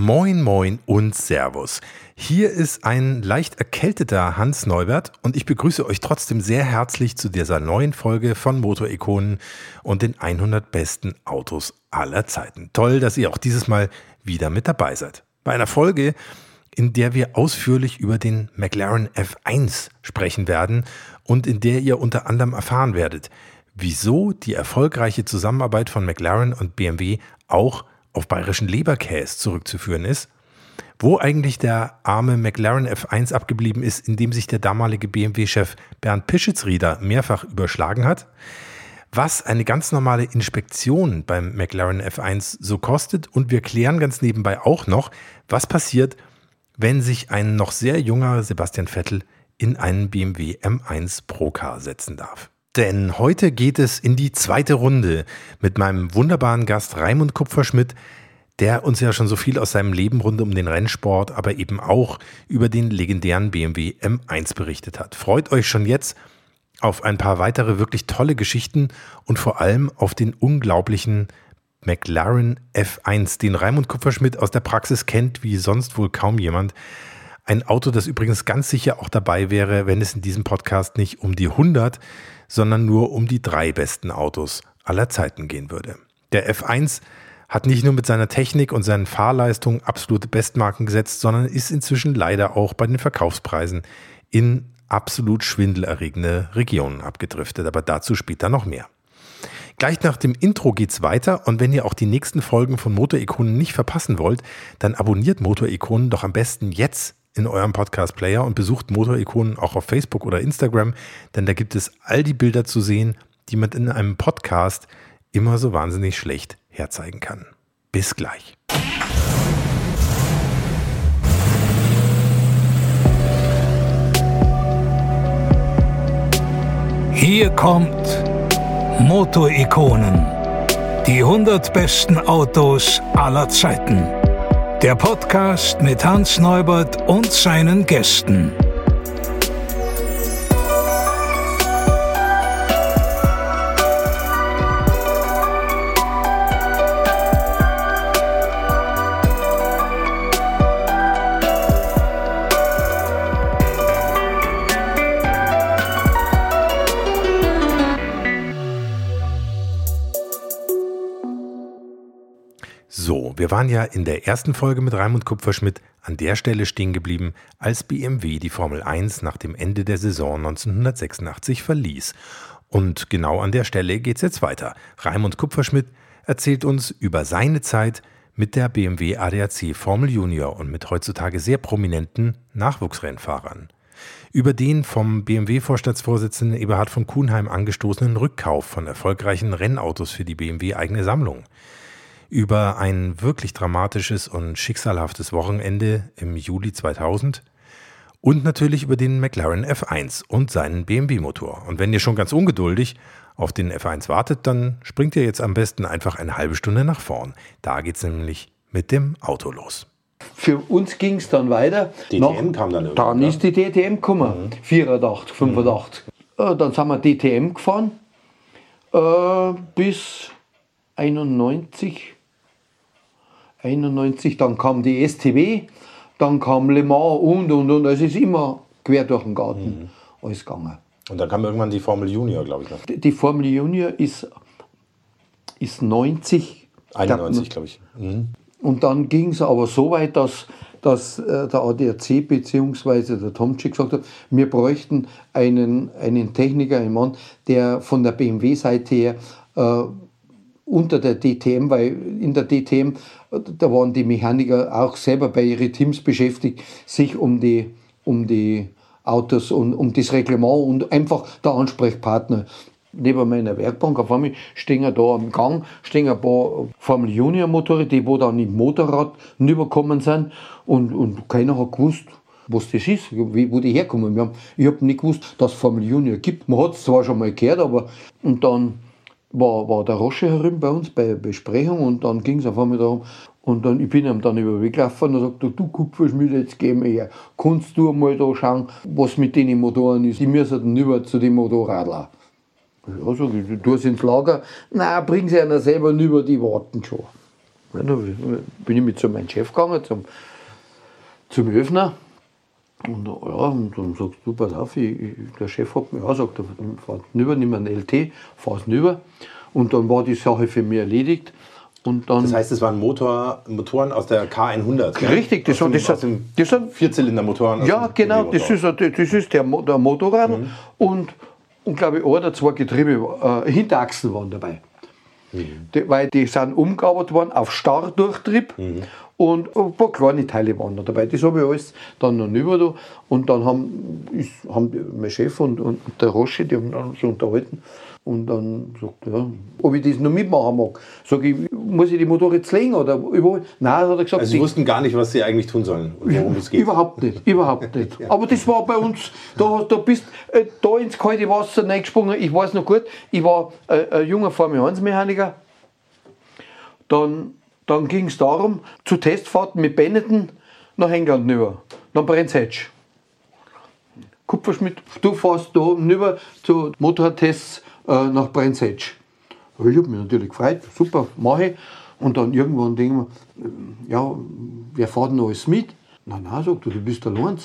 Moin, moin und Servus. Hier ist ein leicht erkälteter Hans Neubert und ich begrüße euch trotzdem sehr herzlich zu dieser neuen Folge von Motorikonen und den 100 besten Autos aller Zeiten. Toll, dass ihr auch dieses Mal wieder mit dabei seid. Bei einer Folge, in der wir ausführlich über den McLaren F1 sprechen werden und in der ihr unter anderem erfahren werdet, wieso die erfolgreiche Zusammenarbeit von McLaren und BMW auch auf bayerischen Leberkäse zurückzuführen ist, wo eigentlich der arme McLaren F1 abgeblieben ist, in dem sich der damalige BMW-Chef Bernd Pischitzrieder mehrfach überschlagen hat, was eine ganz normale Inspektion beim McLaren F1 so kostet und wir klären ganz nebenbei auch noch, was passiert, wenn sich ein noch sehr junger Sebastian Vettel in einen BMW M1 Procar setzen darf. Denn heute geht es in die zweite Runde mit meinem wunderbaren Gast Raimund Kupferschmidt, der uns ja schon so viel aus seinem Leben rund um den Rennsport, aber eben auch über den legendären BMW M1 berichtet hat. Freut euch schon jetzt auf ein paar weitere wirklich tolle Geschichten und vor allem auf den unglaublichen McLaren F1, den Raimund Kupferschmidt aus der Praxis kennt, wie sonst wohl kaum jemand. Ein Auto, das übrigens ganz sicher auch dabei wäre, wenn es in diesem Podcast nicht um die 100, sondern nur um die drei besten Autos aller Zeiten gehen würde. Der F1 hat nicht nur mit seiner Technik und seinen Fahrleistungen absolute Bestmarken gesetzt, sondern ist inzwischen leider auch bei den Verkaufspreisen in absolut schwindelerregende Regionen abgedriftet. Aber dazu später noch mehr. Gleich nach dem Intro geht's weiter und wenn ihr auch die nächsten Folgen von Motorikonen nicht verpassen wollt, dann abonniert Motorikonen doch am besten jetzt in eurem Podcast-Player und besucht Motorikonen auch auf Facebook oder Instagram, denn da gibt es all die Bilder zu sehen, die man in einem Podcast immer so wahnsinnig schlecht herzeigen kann. Bis gleich. Hier kommt Motorikonen. Die 100 besten Autos aller Zeiten. Der Podcast mit Hans Neubert und seinen Gästen. Wir waren ja in der ersten Folge mit Raimund Kupferschmidt an der Stelle stehen geblieben, als BMW die Formel 1 nach dem Ende der Saison 1986 verließ. Und genau an der Stelle geht es jetzt weiter. Raimund Kupferschmidt erzählt uns über seine Zeit mit der BMW ADAC Formel Junior und mit heutzutage sehr prominenten Nachwuchsrennfahrern. Über den vom BMW-Vorstandsvorsitzenden Eberhard von Kuhnheim angestoßenen Rückkauf von erfolgreichen Rennautos für die BMW eigene Sammlung über ein wirklich dramatisches und schicksalhaftes Wochenende im Juli 2000 und natürlich über den McLaren F1 und seinen BMW-Motor. Und wenn ihr schon ganz ungeduldig auf den F1 wartet, dann springt ihr jetzt am besten einfach eine halbe Stunde nach vorn. Da geht es nämlich mit dem Auto los. Für uns ging es dann weiter. DTM Nach, kam dann irgendwann. Dann ist die DTM gekommen, mhm. 84, 85. Mhm. Äh, dann sind wir DTM gefahren äh, bis 91. 91, dann kam die STW, dann kam Le Mans und und und. Es ist immer quer durch den Garten mhm. alles gegangen. Und dann kam irgendwann die Formel Junior, glaube ich noch. Die, die, Formel Junior ist, ist 90. 91, glaube ich. Mhm. Und dann ging es aber so weit, dass, dass äh, der ADAC bzw. der Tomczyk gesagt hat, wir bräuchten einen, einen Techniker, einen Mann, der von der BMW-Seite her äh, unter der DTM, weil in der DTM, da waren die Mechaniker auch selber bei ihren Teams beschäftigt, sich um die, um die Autos und um das Reglement und einfach der Ansprechpartner. Neben meiner Werkbank, auf einmal stehen da am Gang, stehen ein paar Formel Junior Motoren, die wo dann im Motorrad rübergekommen sind und, und keiner hat gewusst, was das ist, wo die herkommen. Wir haben, ich habe nicht gewusst, dass es Formel Junior gibt. Man hat es zwar schon mal gehört, aber und dann war, war der Rosche herum bei uns bei Besprechung und dann ging es auf einmal darum, und dann, ich bin ihm dann über den Weg gelaufen und sagte, du Kupferschmied, jetzt gehen wir her. Kannst du mal da schauen, was mit den Motoren ist? Die müssen dann über zu den Motorradlern. Ja, sag ich, du tust ins Lager. Nein, bring sie einer selber rüber, die warten schon. Ja, da bin ich mit zu meinem Chef gegangen, zum, zum Öffner. Und, ja, und dann sagst du, pass auf, ich, ich, der Chef hat mir auch gesagt, fahr rüber, nimm einen LT, fahr rüber. Und dann war die Sache für mich erledigt. Und dann, Das heißt, es waren Motor, Motoren aus der K100. ne? Richtig, das sind- das sind- das sind- Vierzylindermotoren. ja, genau, das ist, das ist der, der Motorrad und, und glaube ich, ein oder zwei Getriebe, äh, Hinterachsen waren dabei. Die, weil die sind umgearbeitet worden auf Starrdurchtrieb und ein paar kleine Teile waren noch dabei. Das habe ich alles dann noch rüber da. Und dann haben, ist, haben mein Chef und, und der Rosche, die haben so unterhalten. Und dann sagt er, ja, ob ich das noch mitmachen mag. Sag ich, muss ich die Motor jetzt legen oder überall? Nein, hat er gesagt, Also sie wussten gar nicht, was sie eigentlich tun sollen und worum es geht. Überhaupt nicht, überhaupt nicht. Aber das war bei uns, da, da bist äh, da ins kalte Wasser reingesprungen. Ich weiß noch gut, ich war äh, ein junger Formel 1 Mechaniker. Dann, dann ging es darum, zu Testfahrten mit Benetton nach England rüber, nach Brenzhetsch. Kupferschmidt, du fährst da rüber zu Motortests äh, nach Brenzhetsch. Ich habe mich natürlich gefreut, super, mache ich. Und dann irgendwann denken wir, äh, ja, wer fährt denn alles mit? Nein, nein, sagt er, du bist allein.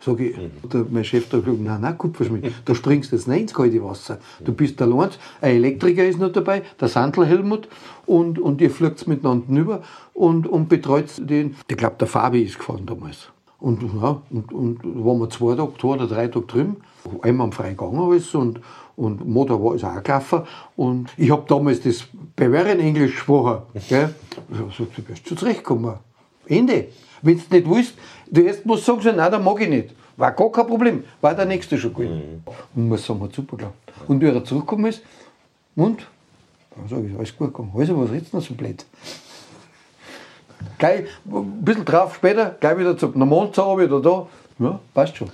Sag ich, der, mein Chef da gesagt, nein, nein, Kupferschmidt, da springst du jetzt nicht ins kalte Wasser. Du bist allein, ein Elektriker ist noch dabei, der Sandl Helmut, und, und ihr fliegt miteinander rüber und, und betreut den. Ich glaube, der Fabi ist gefahren damals. Und, ja, und, und waren wir zwei Tage, zwei oder drei Tage drüben. Einmal am freien Gang alles und, und Motor war ist auch gelaufen. Und ich habe damals das Bavarian Englisch gesprochen. Gell? Gesagt, du wirst schon zurechtkommen. Ende. Wenn du nicht willst, du erst musst sagen, so, nein, das mag ich nicht. War gar kein Problem. War der nächste schon gut. Und muss sagen, hat super geklappt. Und wie er zurückgekommen ist, und? Dann sage ich, alles gut gegangen. Also, was redest du noch so blöd? Gleich, ein bisschen drauf später, gleich wieder zum Mond oder da. Ja, passt schon.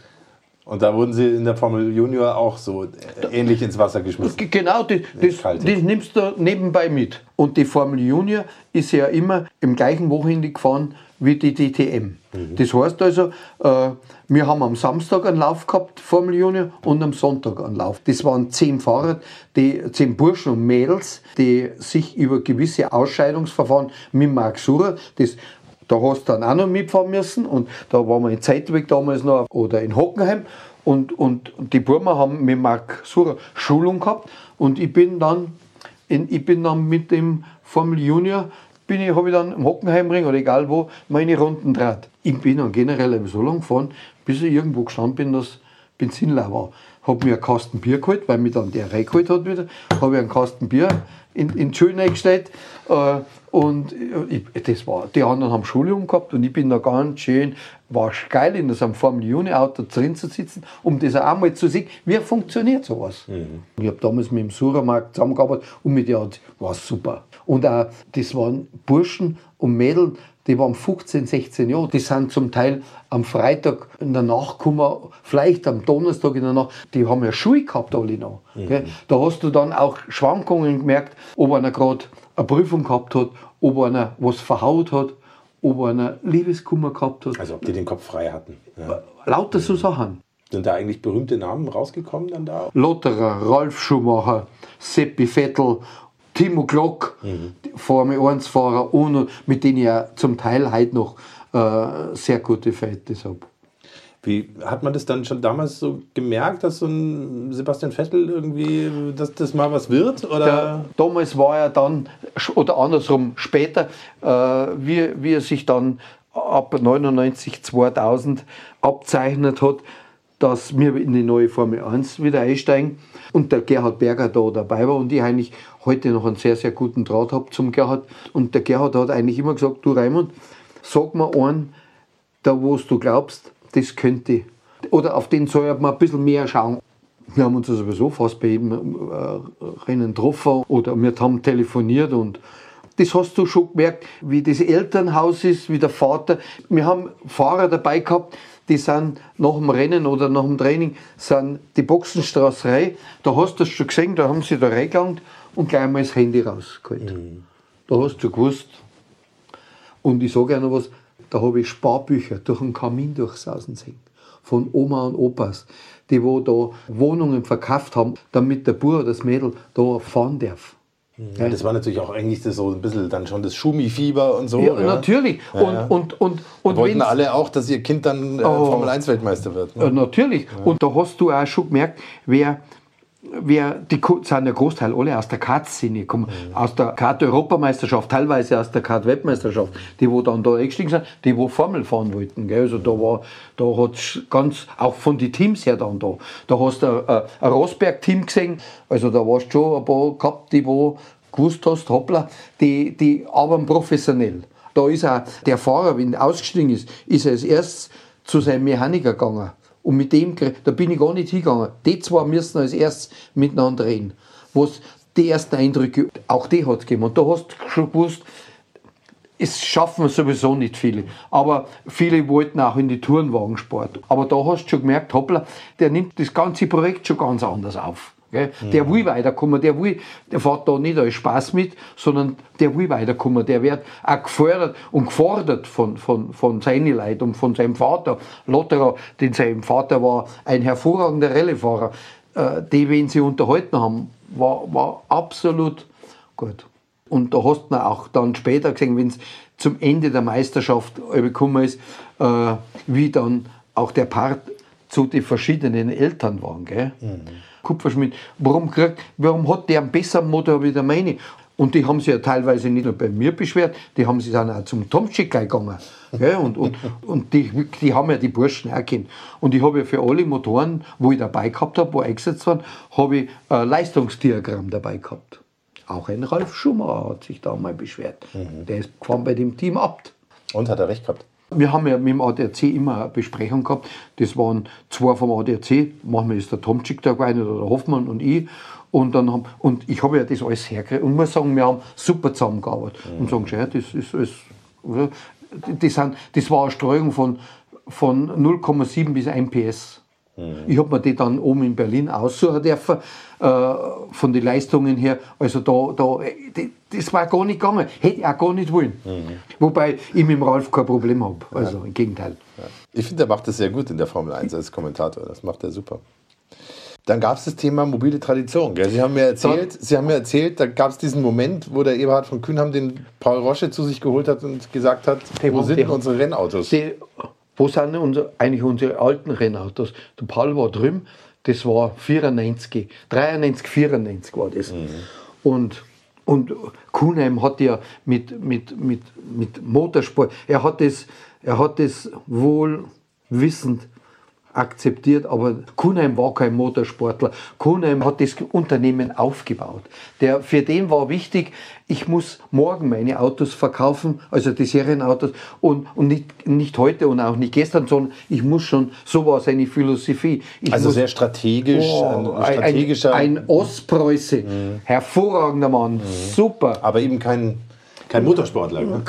Und da wurden sie in der Formel Junior auch so äh, ähnlich ins Wasser geschmissen. Genau, das, das, das nimmst du nebenbei mit. Und die Formel Junior ist ja immer im gleichen Wochenende gefahren wie die DTM. Das heißt also, äh, wir haben am Samstag einen Lauf gehabt, Formel Junior, und am Sonntag einen Lauf. Das waren zehn Fahrer, die, zehn Burschen und Mädels, die sich über gewisse Ausscheidungsverfahren mit Marc Surer, das da hast du dann auch noch mitfahren müssen und da waren wir in Zeitweg damals noch oder in Hockenheim und, und die Burmer haben mit Marc Surer Schulung gehabt und ich bin dann, in, ich bin dann mit dem Formel Junior bin ich, habe ich dann im Hockenheimring oder egal wo meine Runden draht. Ich bin dann generell so lange gefahren, bis ich irgendwo gestanden bin, dass Benzin leer war. Habe mir einen Kasten Bier geholt, weil mich dann der reingeholt hat wieder. Habe ich einen Kasten Bier in, in die Schule eingestellt. Äh, und ich, das war, die anderen haben Schulung gehabt und ich bin da ganz schön, war geil, in so einem Formel Juni Auto drin zu sitzen, um das auch einmal zu sehen, wie funktioniert sowas. Ich habe damals mit dem Suramarkt zusammengearbeitet und mit der war es super. Und auch, das waren Burschen und Mädels, die waren 15, 16 Jahre. Die sind zum Teil am Freitag in der Nacht gekommen, vielleicht am Donnerstag in der Nacht. Die haben ja Schuhe gehabt alle noch. gell. Da hast du dann auch Schwankungen gemerkt, ob einer gerade eine Prüfung gehabt hat, ob einer was verhaut hat, ob einer Liebeskummer gehabt hat. Also ob die den Kopf frei hatten. Ja. Lauter so Sachen. Sind da eigentlich berühmte Namen rausgekommen dann da? Lotterer, Ralf Schumacher, Seppi Vettel, Timo Glock, die Formel 1-Fahrer und mit denen ich ja zum Teil heute noch äh, sehr gute Verhältnisse habe. Wie hat man das dann schon damals so gemerkt, dass so ein Sebastian Vettel irgendwie, dass das mal was wird? Oder? Der, damals war er dann, oder andersrum später, äh, wie, wie er sich dann ab 99, 2000 abzeichnet hat, dass wir in die neue Formel 1 wieder einsteigen und der Gerhard Berger da dabei war und ich eigentlich heute noch einen sehr, sehr guten Draht habe zum Gerhard. Und der Gerhard hat eigentlich immer gesagt, du Raimund, sag mir einen, da wo du glaubst, das könnte. Oder auf den soll man ein bisschen mehr schauen. Wir haben uns ja sowieso fast bei jedem äh, Rennen getroffen oder wir haben telefoniert und das hast du schon gemerkt, wie das Elternhaus ist, wie der Vater. Wir haben Fahrer dabei gehabt, die sind nach dem Rennen oder nach dem Training sind die Boxenstraße rein. Da hast du es schon gesehen, da haben sie da reingelangt und gleich mal das Handy rausgeholt. Da hast du gewusst. Und ich sage noch was, da habe ich Sparbücher durch den Kamin durchsausen sehen. Von Oma und Opas, die wo da Wohnungen verkauft haben, damit der Bub oder das Mädel da fahren darf. Ja, das war natürlich auch eigentlich das so ein bisschen dann schon das Schumi-Fieber und so. Ja, natürlich. Ja, und, ja. und, und, und Wollten alle auch, dass ihr Kind dann äh, Oh. Formel 1 Weltmeister wird. Äh, Ne? natürlich. Und da hast du auch schon gemerkt, wer, wer die sind ja Großteil alle aus der Kart-Szene gekommen, aus der Kart-Europameisterschaft, teilweise aus der Kart-Weltmeisterschaft, die wo dann da eingestiegen sind, die wo Formel fahren wollten. Gell? Also da war, da hat's ganz, auch von den Teams her dann da. Da hast du ein, ein Rosberg-Team gesehen, also da warst du schon ein paar gehabt, die wo gewusst hast, hoppla, die, die arbeiten professionell. Da ist auch der Fahrer, wenn er ausgestiegen ist, ist er als erstes zu seinem Mechaniker gegangen. Und mit dem, da bin ich gar nicht hingegangen. Die zwei müssen als erstes miteinander reden. Was die ersten Eindrücke, auch die hat gegeben. Und da hast du schon gewusst, es schaffen sowieso nicht viele. Aber viele wollten auch in die Tourenwagensport. Aber da hast du schon gemerkt, hoppla, der nimmt das ganze Projekt schon ganz anders auf. Gell? Der will weiterkommen, der will, der fährt da nicht als Spaß mit, sondern der will weiterkommen. Der wird auch gefördert und gefordert von, von, von seinen Leuten und von seinem Vater. Lotterer, denn sein Vater war ein hervorragender Rallyefahrer. Äh, die, wen sie unterhalten haben, war, war absolut gut. Und da hast du auch dann später gesehen, wenn es zum Ende der Meisterschaft gekommen ist, äh, wie dann auch der Part zu den verschiedenen Eltern waren. Gell? Kupferschmied, warum, kriegt, warum hat der einen besseren Motor wie der meine? Und die haben sich ja teilweise nicht nur bei mir beschwert, die haben sich dann auch zum Tomczyk gegangen. Gell? Und, und, und die, die haben ja die Burschen auch kennt. Und ich habe ja für alle Motoren, wo ich dabei gehabt habe, wo eingesetzt waren, habe ich ein Leistungsdiagramm dabei gehabt. Auch ein Ralf Schumacher hat sich da mal beschwert. Der ist gefahren bei dem Team Abt. Und hat er recht gehabt. Wir haben ja mit dem ADAC immer eine Besprechung gehabt. Das waren zwei vom ADAC. Manchmal ist der Tomczyk da gewesen oder der Hoffmann und ich. Und, dann haben, und ich habe ja das alles hergekriegt. Und muss sagen, wir haben super zusammengearbeitet. Und sagen, ja, das ist alles. Das, sind, das war eine Streuung von, von 0,7 bis 1 PS. Ich habe mir die dann oben in Berlin aussuchen dürfen, äh, von den Leistungen her. Also da, da, die- das war gar nicht gegangen. Hätte ich auch gar nicht wollen. Wobei ich mit dem Ralf kein Problem habe. Also im Gegenteil. Ich finde, er macht das sehr gut in der Formel 1 als Kommentator. Das macht er super. Dann gab es das Thema mobile Tradition. Gell? Sie haben mir erzählt, Sie haben mir erzählt, da gab es diesen Moment, wo der Eberhard von Kühnham den Paul Rosche zu sich geholt hat und gesagt hat, wo sind unsere Rennautos? Die, wo sind denn unser, eigentlich unsere alten Rennautos? Der Paul war drüben, das war 94, 93, 94 war das. Und, und Kuhnheim hat ja mit, mit, mit, mit Motorsport, er hat das, er hat das wohl wissend akzeptiert, aber Kuhnheim war kein Motorsportler. Kuhnheim hat das Unternehmen aufgebaut. Der, für den war wichtig, ich muss morgen meine Autos verkaufen, also die Serienautos, und, und nicht, nicht heute und auch nicht gestern, sondern ich muss schon, so war seine Philosophie. Ich Also muss, sehr strategisch, ein, Oh, ein strategischer, ein, ein Ostpreuße, hervorragender Mann, super. aber eben kein, kein Motorsportler. Ne?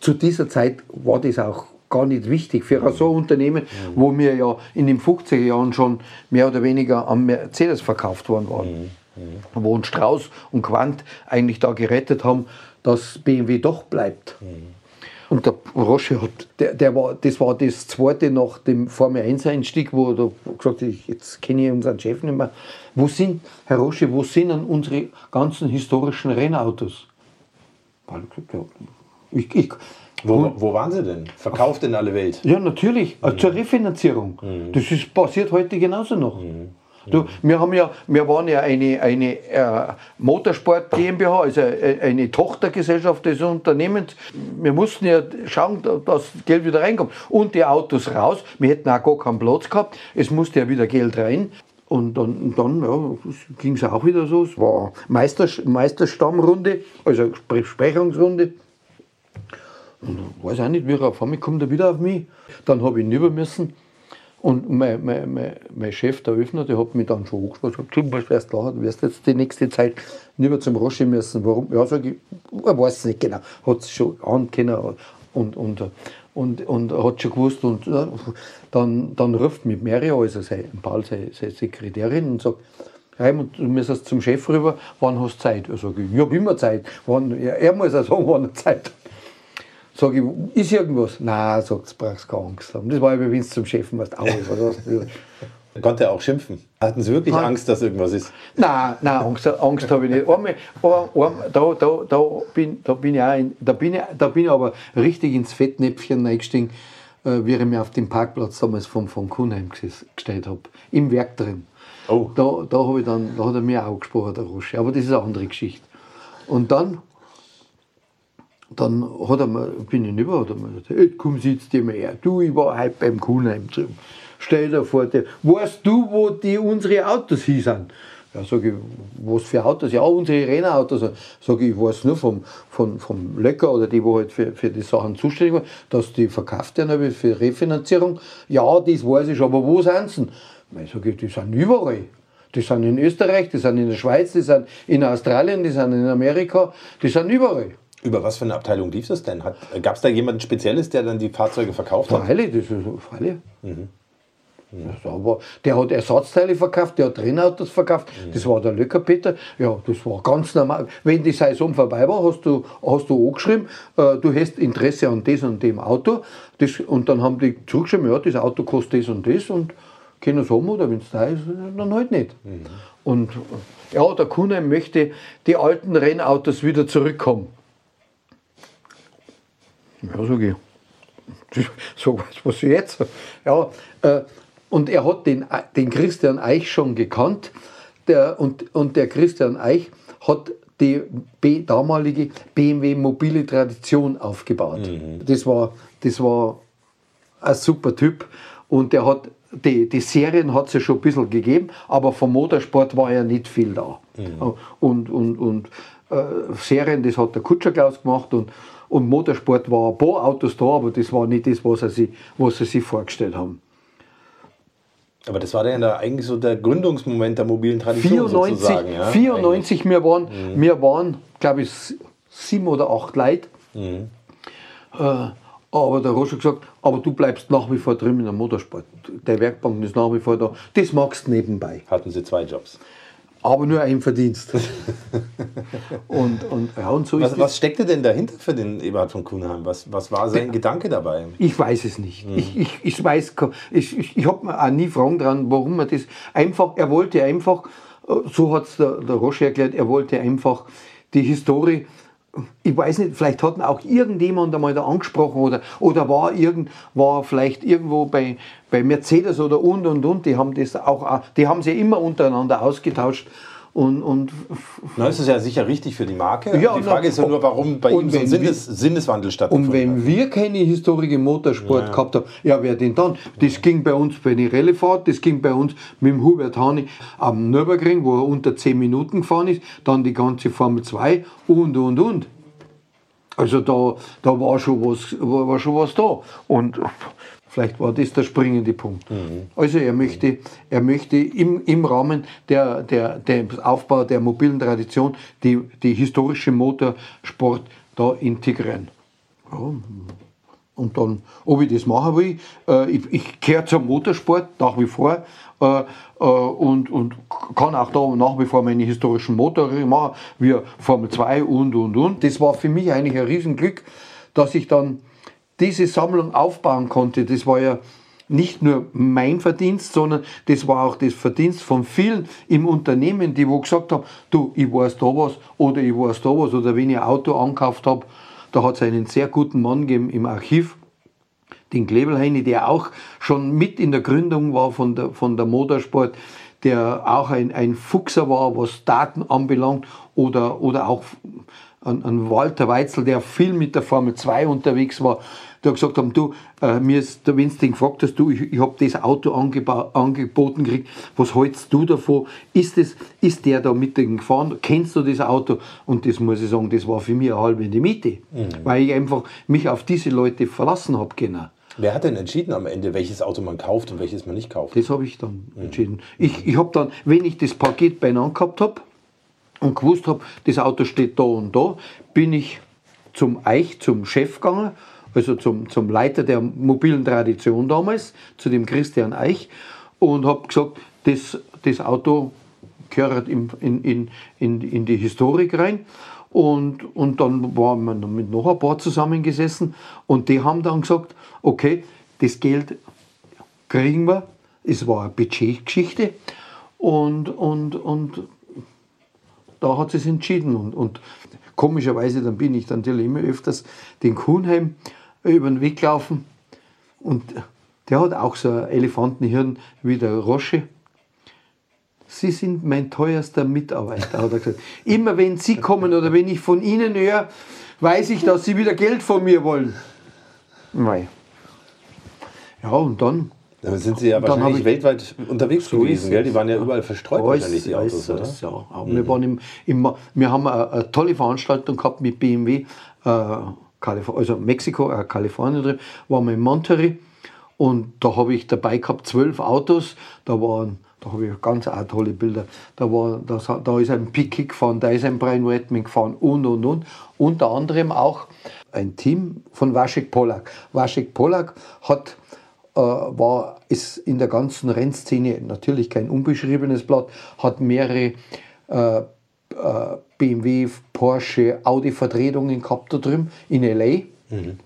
Zu dieser Zeit war das auch gar nicht wichtig für so ein Unternehmen, wo wir ja in den 50er Jahren schon mehr oder weniger am Mercedes verkauft worden waren. Wo uns Strauß und Quandt eigentlich da gerettet haben, dass BMW doch bleibt. Und der Rosche hat, der, der war, das war das zweite nach dem Formel 1 Einstieg, wo er gesagt hat, jetzt kenne ich unseren Chef nicht mehr. Wo sind, Herr Rosche, wo sind denn unsere ganzen historischen Rennautos? Ich, ich, Wo, wo waren sie denn? Verkauft in alle Welt. ja, natürlich, äh, zur Refinanzierung. Das ist passiert heute genauso noch. Du, wir, haben ja, wir waren ja eine, eine äh, Motorsport GmbH, also äh, eine Tochtergesellschaft des Unternehmens. Wir mussten ja schauen, da- dass Geld wieder reinkommt. Und die Autos raus. Wir hätten auch gar keinen Platz gehabt. Es musste ja wieder Geld rein. Und dann, dann ja, ging es auch wieder so. Es war Meister, Meisterstammrunde, also Besprechungsrunde. Und weiß auch nicht, wie er auf einmal kommt er wieder auf mich. Dann habe ich ihn rüber müssen. Und mein, mein, mein, mein Chef, der Öffner, der hat mich dann schon was wärst da, du wirst jetzt die nächste Zeit rüber zum Roshi müssen. Warum? Ja, sag ich, er weiß es nicht genau. Hat es schon ankennen und, und, und, und er hat schon gewusst. Und dann, dann ruft mich Mario, also sein, Paul, seine, seine Sekretärin, und sagt, Raimund, du müsstest zum Chef rüber, wann hast du Zeit? Ich sage, ich habe immer Zeit. Wann, ja, er muss auch sagen, wann er Zeit hat. Sag ich, ist irgendwas? Nein, sagt sie, brauchst keine Angst haben. Das war ja, wenn du zum Chef machst, was. Konnte er auch schimpfen? Hatten Sie wirklich Nein. Angst, dass irgendwas ist? Nein, nein, Angst, Angst habe ich nicht. Einmal, ein, ein, da, da, da, bin, da, bin ich auch in, da, bin ich, da bin ich aber richtig ins Fettnäpfchen eingestiegen, äh, wie ich mich auf dem Parkplatz damals von, von Kuhnheim ges- gestellt habe. Im Werk drin. Oh. Da, da, ich dann, da hat er mir auch gesprochen, der Rosche. Aber das ist eine andere Geschichte. Und dann, dann hat er mir, bin ich rüber, hat er mir gesagt, komm, sitz dir mal her. Du, ich war heute beim Kuhnheim drüben. Stell dir vor, der, weißt du, wo die unsere Autos hier sind? Ja, sag ich, was für Autos? Ja, unsere Rennautos. Sag ich, ich weiß nur vom, vom, vom Lecker oder die, wo halt für, für die Sachen zuständig waren, dass die verkauft werden für Refinanzierung. Ja, das weiß ich, aber wo sind sie? Ich sage, die sind überall. Die sind in Österreich, die sind in der Schweiz, die sind in Australien, die sind in Amerika, die sind überall. Über was für eine Abteilung lief das denn? Gab es da jemanden Spezielles, der dann die Fahrzeuge verkauft hat? Freilich, das ist freilich. Das aber der hat Ersatzteile verkauft, der hat Rennautos verkauft, das war der Löckerpeter. Ja, das war ganz normal. Wenn die Saison vorbei war, hast du, hast du angeschrieben, äh, du hast Interesse an das und dem Auto. Das, und dann haben die zurückgeschrieben, ja, das Auto kostet das und das und können es haben oder wenn es da ist, dann halt nicht. Und äh, ja, der Kunde möchte die alten Rennautos wieder zurückkommen. Ja, sag ich. So was, was jetzt. Ja, äh, und er hat den, den Christian Eich schon gekannt. Der, und, und der Christian Eich hat die B, damalige BMW mobile Tradition aufgebaut. Das, war, das war ein super Typ. Und der hat die, die Serien hat es ja schon ein bisschen gegeben, aber vom Motorsport war ja nicht viel da. Und, und, und äh, Serien, das hat der Kutscher Klaus gemacht und, und Motorsport war ein paar Autos da, aber das war nicht das, was sie, sich- was sie sich vorgestellt haben. Aber das war dann ja eigentlich so der Gründungsmoment der mobilen Tradition 94, sozusagen. Ja? 94 wir waren, wir waren glaube ich, sieben oder acht Leute. Mhm. Äh, aber der Roger gesagt, aber du bleibst nach wie vor drin in der Motorsport. Der Werkbank ist nach wie vor da. Das magst du nebenbei. Hatten sie zwei Jobs. Aber nur ein Verdienst. und, und, ja, und so ist Was, es. was steckte denn dahinter für den Eberhard von Kuhnheim? Was, was war sein Gedanke dabei? Ich weiß es nicht. Ich, ich, ich weiß, ich, ich, ich habe mir auch nie Fragen dran, warum er das einfach, er wollte einfach, äh, so hat es der, der Roche erklärt, er wollte einfach die Historie, ich weiß nicht, vielleicht hat auch irgendjemand einmal da angesprochen oder, oder war, irgend, war vielleicht irgendwo bei, bei Mercedes oder und und und, die haben das auch- die haben sie immer untereinander ausgetauscht. Und, und Na, das ist ja sicher richtig für die Marke. Ja, die na, Frage ist ja nur, warum bei und ihm so ein Sinnes, Sinneswandel Und stattgefunden wenn hat. wir keine Historie im Motorsport gehabt haben, ja, wer denn dann? Das ging bei uns bei der Rallye-Fahrt, das ging bei uns mit dem Hubert Hani am Nürburgring, wo er unter 10 Minuten gefahren ist, dann die ganze Formel 2 und, und, und. Also da, da war, schon was, war, war schon was da. Und vielleicht war das der springende Punkt. Also er möchte, er möchte im, im Rahmen der, der, des Aufbau der mobilen Tradition die, die historische Motorsport da integrieren. Ja, und dann, ob ich das machen will, äh, ich, ich gehöre zum Motorsport nach wie vor äh, äh, und, und kann auch da nach wie vor meine historischen Motorräder machen, wie Formel 2 und, und, und. Das war für mich eigentlich ein Riesenglück, dass ich dann diese Sammlung aufbauen konnte. Das war ja nicht nur mein Verdienst, sondern das war auch das Verdienst von vielen im Unternehmen, die wo gesagt haben, du, ich weiß da was oder ich weiß da was oder wenn ich ein Auto angekauft habe, da hat es einen sehr guten Mann gegeben im Archiv, den Klebelheini, der auch schon mit in der Gründung war von der, von der Motorsport, der auch ein, ein Fuchser war, was Daten anbelangt, oder, oder auch an, an Walter Weitzel, der viel mit der Formel 2 unterwegs war, der gesagt haben, du, äh, mir ist, du den gefragt hast, du, ich, ich habe das Auto angeboten gekriegt, was hältst du davon? Ist, das, ist der da mit dem gefahren? Kennst du das Auto? Und das muss ich sagen, das war für mich eine halbe in die Miete, weil ich einfach mich auf diese Leute verlassen habe genau. Wer hat denn entschieden am Ende, welches Auto man kauft und welches man nicht kauft? Das habe ich dann entschieden. Ich, ich habe dann, wenn ich das Paket beieinander gehabt habe und gewusst habe, das Auto steht da und da, bin ich zum Eich, zum Chef gegangen, also zum, zum Leiter der mobilen Tradition damals, zu dem Christian Eich, und habe gesagt, das, das Auto gehört in, in, in, in, die Historik rein. Und, und dann waren wir mit noch ein paar zusammengesessen und die haben dann gesagt, okay, das Geld kriegen wir, es war eine Budgetgeschichte und, und, und da hat es entschieden. Und, und komischerweise, dann bin ich dann natürlich immer öfters den Kuhnheim über den Weg gelaufen und der hat auch so ein Elefantenhirn wie der Rosche. Sie sind mein teuerster Mitarbeiter, hat er gesagt. Immer wenn Sie kommen oder wenn ich von Ihnen höre, weiß ich, dass Sie wieder Geld von mir wollen. Nein. Ja, und dann. Dann sind Sie ja wahrscheinlich weltweit unterwegs so gewesen, gell? Die waren ja überall verstreut alles, wahrscheinlich, die Autos, oder? Das, ja. Mhm. Wir, waren im, im, wir haben eine, eine, tolle Veranstaltung gehabt mit BMW, äh, also Mexiko, äh, Kalifornien drin, waren wir in Monterey und da habe ich dabei gehabt zwölf Autos, da waren da habe ich ganz auch tolle Bilder. Da, war, das, da ist ein Picky gefahren, da ist ein Brian Redman gefahren und und und. Unter anderem auch ein Team von Waschek Polak. Waschek Polak hat, äh, war, ist in der ganzen Rennszene natürlich kein unbeschriebenes Blatt, hat mehrere äh, äh, BMW, Porsche, Audi-Vertretungen gehabt da drüben in LA. Mhm.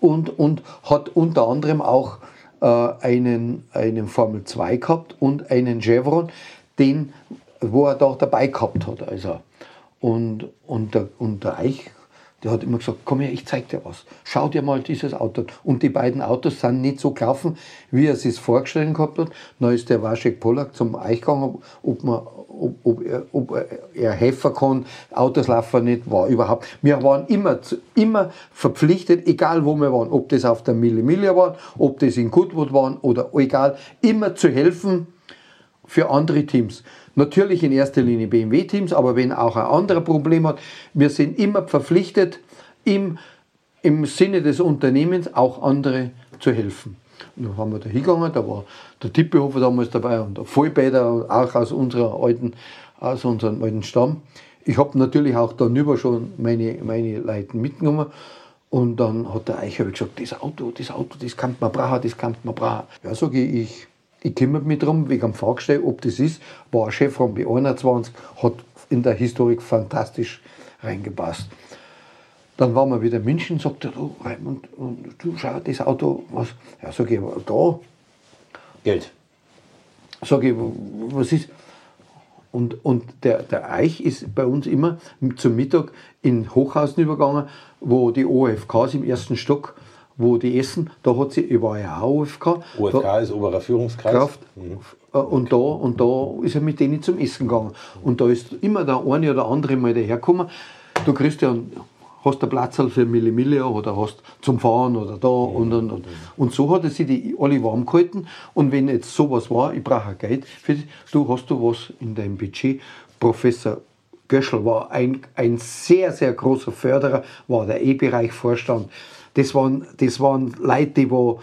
Und, und hat unter anderem auch äh, einen, einen Formel 2 gehabt und einen Chevron, den, wo er da dabei gehabt hat. Also. Und, und, der, und der Eich der hat immer gesagt, komm her, ich zeig dir was. Schau dir mal dieses Auto. Und die beiden Autos sind nicht so gelaufen, wie er sich vorgestellt gehabt hat. Dann ist der Waschek Pollack zum Eich gegangen, ob, man, ob, ob, er, ob er helfen kann. Autos laufen nicht, war überhaupt. Wir waren immer, immer verpflichtet, egal wo wir waren, ob das auf der Mille Mille war, ob das in Goodwood waren oder egal, immer zu helfen für andere Teams. Natürlich in erster Linie BMW-Teams, aber wenn auch ein anderer Problem hat, wir sind immer verpflichtet, im, im Sinne des Unternehmens auch andere zu helfen. Und dann haben wir da hingegangen, da war der Tippehofer damals dabei und der Vollbäder, auch aus, unserer alten, aus unserem alten Stamm. Ich habe natürlich auch darüber schon meine, meine Leute mitgenommen. Und dann hat der Eicher gesagt, das Auto, das Auto, das kann man brauchen, das kann man brauchen. Ja, sage ich, ich kümmere mich darum, wegen dem Fahrgestell, ob das ist. War ein Chevron B21, hat in der Historik fantastisch reingepasst. Dann waren wir wieder in München, sagt er, du Raimund, du schau, das Auto, was? Ja, sag ich, da. Geld. Sag ich, was ist? Und, und der, der Eich ist bei uns immer zum Mittag in Hochhausen übergegangen, wo die OFKs im ersten Stock wo die essen, da hat sie, ich war ja auch OFK. OFK da, ist oberer Führungskreis. Kraft, mhm. Äh, und, da, und da ist er mit denen zum Essen gegangen. Und da ist immer der eine oder andere mal dahergekommen. Du kriegst ja, hast einen Platz für Milli Milli oder hast zum Fahren oder da und, und, und. Und so hat er sich die alle warm gehalten. Und wenn jetzt sowas war, ich brauche Geld für das, du hast du was in deinem Budget. Professor Göschel war ein, ein sehr, sehr großer Förderer, war der E-Bereich-Vorstand das waren, das waren Leute, die wo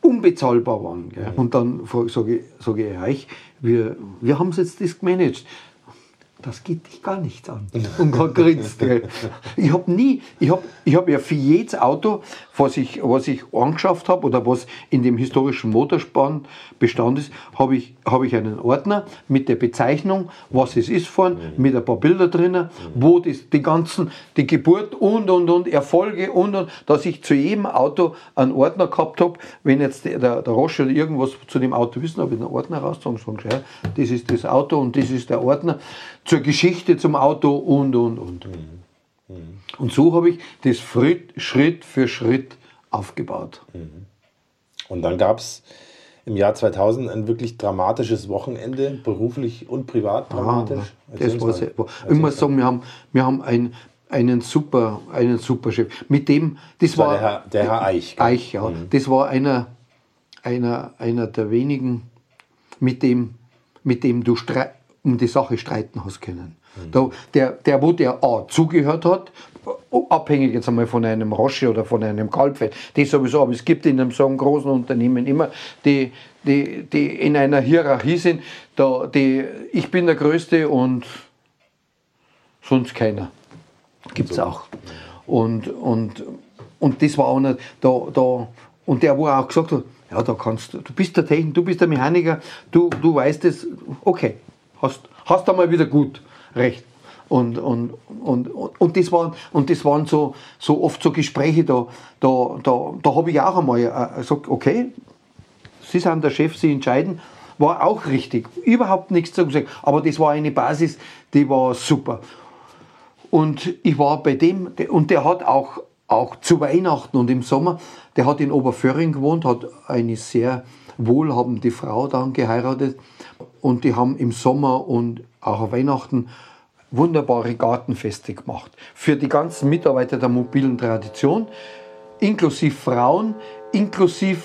unbezahlbar waren. Gell? Und dann sage ich, sag ich euch, wir, wir haben jetzt das gemanagt das geht dich gar nichts an. Und gerade grinst. Ich habe nie, ich habe ich hab ja für jedes Auto, was ich, was ich angeschafft habe oder was in dem historischen Motorspann Bestand ist, habe ich, hab ich einen Ordner mit der Bezeichnung, was es ist vorn, mit ein paar Bilder drinnen, wo das, die ganzen, die Geburt und und und Erfolge und und, dass ich zu jedem Auto einen Ordner gehabt habe. Wenn jetzt der, der, der Roche irgendwas zu dem Auto wissen, habe ich einen Ordner rausgezogen und gesagt, das ist das Auto und das ist der Ordner zur Geschichte zum Auto und, und, und. Mhm. Mhm. Und so habe ich das Schritt für Schritt aufgebaut. Mhm. Und dann gab es im Jahr 2000 ein wirklich dramatisches Wochenende, beruflich und privat ah, dramatisch. Ah, das war sehr, ich muss sagen, wir haben, wir haben ein, einen super, einen super Chef. Mit dem, das, das war, der, Herr, der Herr Eich. Eich, ja. Mhm. Das war einer, einer, einer der wenigen, mit dem, mit dem du um die Sache streiten hast können. Mhm. Da, der, der, wo der A zugehört hat, abhängig jetzt einmal von einem Rosche oder von einem Kalbfett, das sowieso, aber es gibt in einem so einem großen Unternehmen immer, die, die, die in einer Hierarchie sind, da, die, ich bin der Größte und sonst keiner. Gibt es auch. Und, und, und das war auch nicht, da, da, und der, wo er auch gesagt hat, ja, da kannst du, du bist der Techniker, du bist der Mechaniker, du, du weißt es, okay, hast, hast einmal wieder gut recht. Und, und, und, und, das waren, und das waren so, so oft so Gespräche, da, da, da, da habe ich auch einmal äh, gesagt, okay, Sie sind der Chef, Sie entscheiden, war auch richtig. Überhaupt nichts zu sagen. Aber das war eine Basis, die war super. Und ich war bei dem, und der hat auch, auch zu Weihnachten und im Sommer, der hat in Oberföhring gewohnt, hat eine sehr wohlhabende Frau dann geheiratet. Und die haben im Sommer und auch an Weihnachten wunderbare Gartenfeste gemacht. Für die ganzen Mitarbeiter der mobilen Tradition, inklusive Frauen, inklusive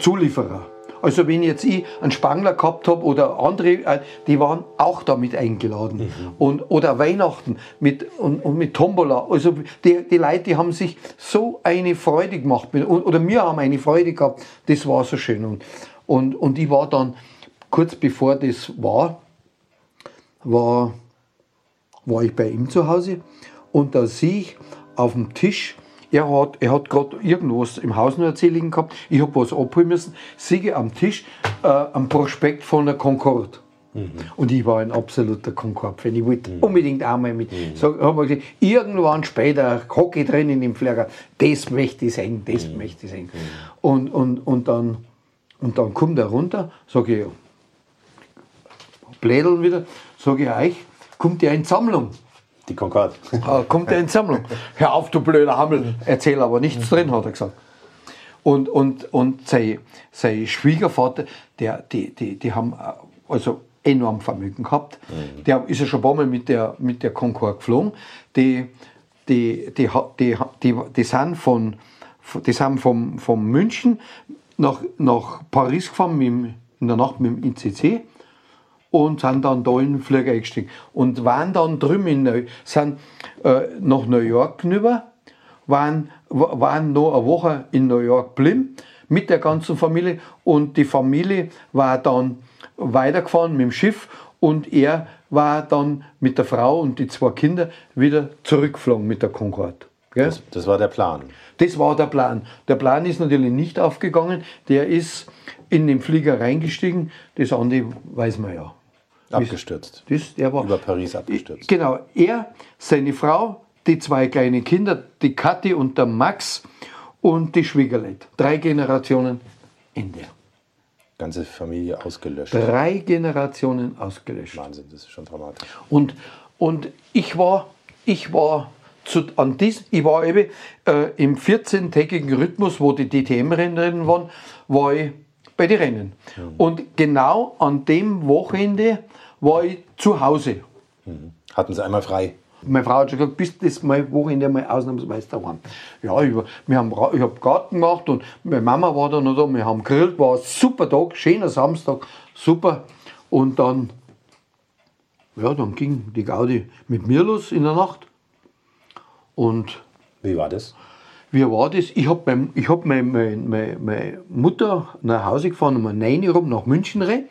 Zulieferer. Also wenn jetzt ich einen Spangler gehabt habe oder andere, äh, die waren auch damit eingeladen. Mhm. Und, oder Weihnachten mit, und, und, mit Tombola. Also die, die Leute die haben sich so eine Freude gemacht. Oder wir haben eine Freude gehabt. Das war so schön. Und, und, und ich war dann, kurz bevor das war, war, war ich bei ihm zu Hause. Und da sehe ich auf dem Tisch er hat, er hat gerade irgendwas im Haus noch erzählen gehabt. Ich habe was abholen müssen. Sehe am Tisch äh, am Prospekt von der Concorde. Mhm. Und ich war ein absoluter Concorde-Fan. Ich wollte mhm. unbedingt einmal mit. Mhm. So, hab gesagt, irgendwann später hocke ich drin in dem Flieger. Das möchte ich sehen, das mhm. möchte ich sehen. Mhm. Und, und, und, dann, und dann kommt er runter, sage ich, Blädeln wieder, sage ich euch, kommt ja in Sammlung. Die Concorde. Äh, kommt der in Sammlung. Hör auf, du blöder Hammel. Erzähl aber nichts drin, hat er gesagt. Und, und, und sein, sein Schwiegervater, der, die, die, die haben äh, also enorm Vermögen gehabt. Mhm. Der ist ja schon ein paar Mal mit der, mit der Concorde geflogen. Die, die, die, die, die, die sind von, die sind vom, von München nach, nach Paris gefahren mit, in der Nacht mit dem ICC und sind dann da in den Flieger eingestiegen. Und waren dann drüben in Neu sind äh, nach New York rüber, waren, waren noch eine Woche in New York geblieben mit der ganzen Familie und die Familie war dann weitergefahren mit dem Schiff und er war dann mit der Frau und die zwei Kinder wieder zurückgeflogen mit der Concorde. Das, das, war der Plan. Das war der Plan. Der Plan ist natürlich nicht aufgegangen. Der ist in den Flieger reingestiegen. Das andere weiß man ja. Abgestürzt. Das, der war, Über Paris abgestürzt. Genau. Er, seine Frau, die zwei kleinen Kinder, die Kathi und der Max und die Schwiegerlet. Drei Generationen Ende. Ganze Familie ausgelöscht. Drei Generationen ausgelöscht. Wahnsinn, das ist schon dramatisch. Und, und ich war, ich war zu, an dies, ich war eben äh, im 14-tägigen Rhythmus, wo die DTM-Rennen waren, war ich bei den Rennen. Mhm. Und genau an dem Wochenende war ich zu Hause. Hatten Sie einmal frei? Meine Frau hat schon gesagt, bist das mal Wochenende mal ausnahmsweise daheim. Ja, ich, wir haben, ich habe Garten gemacht und meine Mama war da noch da, wir haben grillt, war ein super Tag, schöner Samstag, super. Und dann, ja, dann ging die Gaudi mit mir los in der Nacht. Und wie war das? Wie war das? Ich habe mein, hab meine, meine, meine, Mutter nach Hause gefahren um 9 Uhr rum nach München rein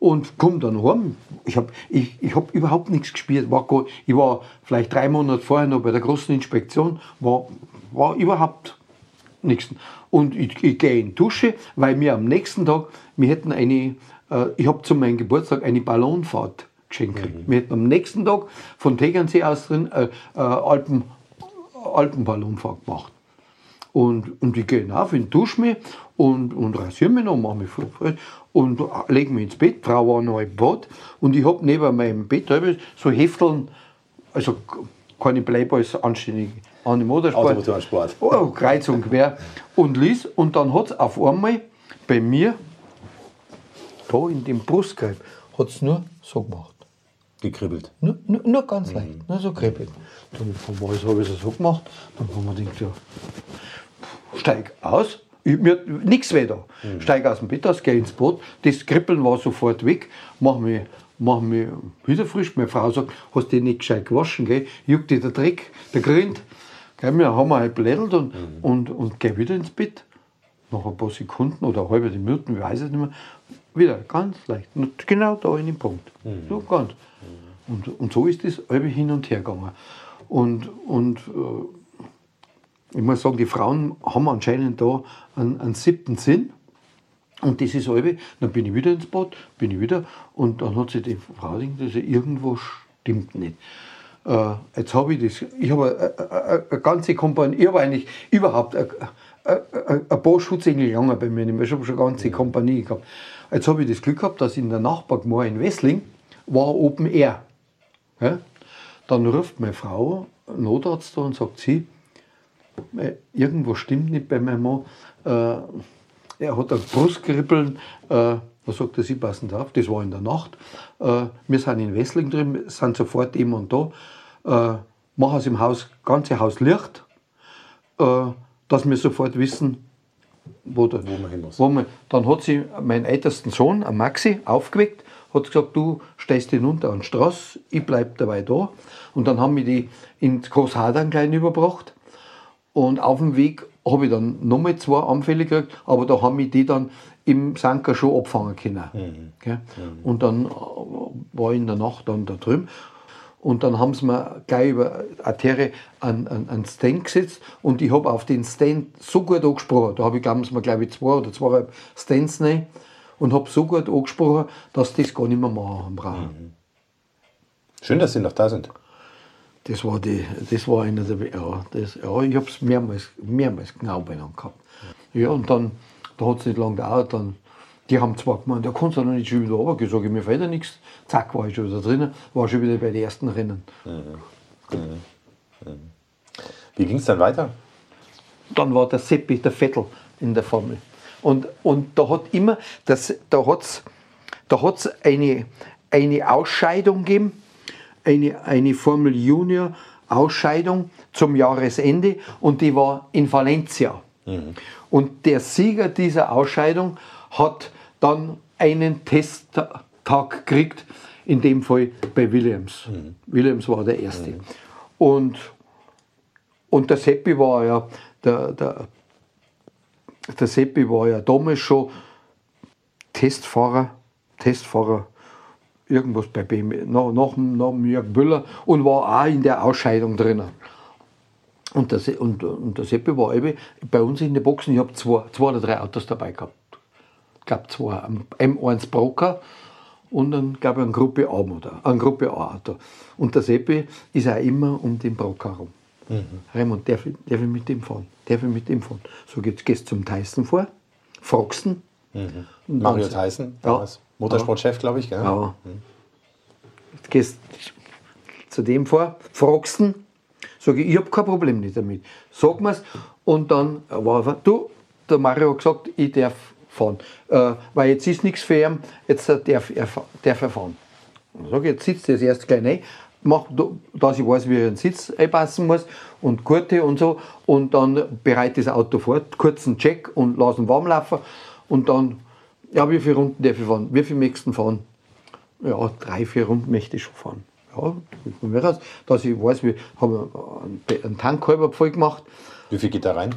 und komme dann heim. Ich habe ich, ich hab überhaupt nichts gespielt. War, ich war vielleicht drei Monate vorher noch bei der großen Inspektion, war, war überhaupt nichts. Und ich, ich gehe in die Dusche, weil mir am nächsten Tag, wir hätten eine, äh, ich habe zu meinem Geburtstag eine Ballonfahrt geschenkt. Mhm. Wir hätten am nächsten Tag von Tegernsee aus drin äh, äh, Alpen, Alpenballonfahrt gemacht. Und, und ich gehe auf, ich dusche mich und, und rasiere mich noch, mache mich frisch und lege mich ins Bett. Frau war noch im Bad und ich habe neben meinem Bett so Hefteln, also keine Playboys, anständig an dem Motorsport. Automotorsport. Oh, kreuz und quer. Und lies, und dann hat es auf einmal bei mir, da in dem Brustkorb, hat es nur so gemacht. Gekribbelt? Nur, nur, nur ganz mhm. leicht, nur so kribbelt. Dann habe ich es so gemacht, dann haben wir gedacht, ja, steig aus, mir nichts weh da. Mhm. Steig aus dem Bett aus, geh ins Boot, das Kribbeln war sofort weg, mach mich, mach mich wieder frisch. Meine Frau sagt, hast du dich nicht gescheit gewaschen, gell? juckt dir der Dreck, der Grind. Gell, wir haben halt blättelt und, mhm. und, und geh wieder ins Bett. Nach ein paar Sekunden oder halbe Minuten, ich weiß es nicht mehr, wieder ganz leicht. Und genau da in den Punkt. Mhm. So ganz. Mhm. Und, und so ist das halbe hin und her gegangen. Und, und äh, ich muss sagen, die Frauen haben anscheinend da einen, einen siebten Sinn. Und das ist halbe, dann bin ich wieder ins Bad, bin ich wieder und dann hat sich die Frau gedacht, dass irgendwo stimmt nicht. Äh, jetzt habe ich das, ich habe eine, ganze Kompanie, ich habe eigentlich überhaupt eine, eine, ein paar Schutzengel gegangen bei mir. Ich habe schon eine ganze Kompanie gehabt. Jetzt habe ich das Glück gehabt, dass in der Nachbargemeinde in Wessling war Open Air. Ja? Dann ruft meine Frau, Notarzt da und sagt sie, irgendwo stimmt nicht bei meinem Mann. Äh, er hat ein Brustkribbeln. Äh, da sagt er, Sie passen da auf. Das war in der Nacht. Äh, wir sind in Wessling drin, sind sofort jemand da. Äh, machen Sie im Haus, ganze Haus Licht, äh, dass wir sofort wissen, wo, der, Wo man hin muss. wo man, dann hat sie meinen ältesten Sohn, Maxi, aufgeweckt, hat gesagt, du stehst hinunter an die Straße, ich bleib dabei da. Und dann haben wir die ins Großhadern klein überbracht. Und auf dem Weg habe ich dann nochmal zwei Anfälle gekriegt, aber da haben wir die dann im Sanker schon abfangen können. Gell? Und dann äh, war ich in der Nacht dann da drüben. Und dann haben sie mir gleich über Arterie einen, einen, einen Stand gesetzt und ich habe auf den Stand so gut angesprochen. Da habe ich, glauben sie mir, glaube ich, zwei oder zweieinhalb Stands rein und habe so gut angesprochen, dass das gar nicht mehr machen haben brauchen. Schön, dass Sie noch da sind. Das war, die, das war einer der, ja, das, ja ich habe es mehrmals, mehrmals genau beieinander gehabt. Ja, und dann, da hat es nicht lange gedauert, dann, die haben zwar gemeint, da kannst du noch nicht schon wieder runter, sage ich, mir fällt ja nichts. Zack, war ich schon wieder drinnen, war schon wieder bei den ersten Rennen. Wie ging es dann weiter? Dann war der Seppi, der Vettel in der Formel. Und, und da hat immer, das, da hat's da hat's eine, eine Ausscheidung gegeben, eine, eine Formel Junior Ausscheidung zum Jahresende und die war in Valencia. Und der Sieger dieser Ausscheidung hat dann einen Testtag gekriegt, in dem Fall bei Williams. Williams war der Erste. Und, und der Seppi war ja, der, der, der Seppi war ja damals schon Testfahrer, Testfahrer, irgendwas bei BMW, nach, nach, nach Jörg Müller und war auch in der Ausscheidung drinnen. Und der, und, und der Seppi war eben bei uns in den Boxen, ich habe zwei, zwei oder drei Autos dabei gehabt. Ich glaube zwei, ein M1 Broker und dann glaube ich ein Gruppe A Motor, ein Gruppe A Auto. Und der Seppi ist auch immer um den Broker herum. Raimund, darf ich, darf ich mit dem fahren? Darf ich mit dem fahren? So jetzt gehst du zum Tyson vor, fragst ihn. Und Mario Tyson, Ja. damals Motorsportchef, glaube ich. Gell? ja. Jetzt gehst zu dem vor, fragst ihn, sage ich, ich habe kein Problem nicht damit. Sag mir's und dann war einfach, du, der Mario hat gesagt, ich darf fahren. Äh, weil jetzt ist nichts für ihn, jetzt darf er, darf er fahren. Sage ich, jetzt sitzt er das erst gleich rein, mach, dass ich weiß, wie ich den Sitz einpassen muss und Gurte und so und dann bereite das Auto vor, kurzen Check und lass ihn warm laufen und dann, ja, wie viele Runden darf ich fahren? Wie viele möchtest fahren? Ja, drei, vier Runden möchte ich schon fahren. Ja, man mir raus, dass ich weiß, wir haben einen- einen Tank halber voll gemacht. Wie viel geht da rein?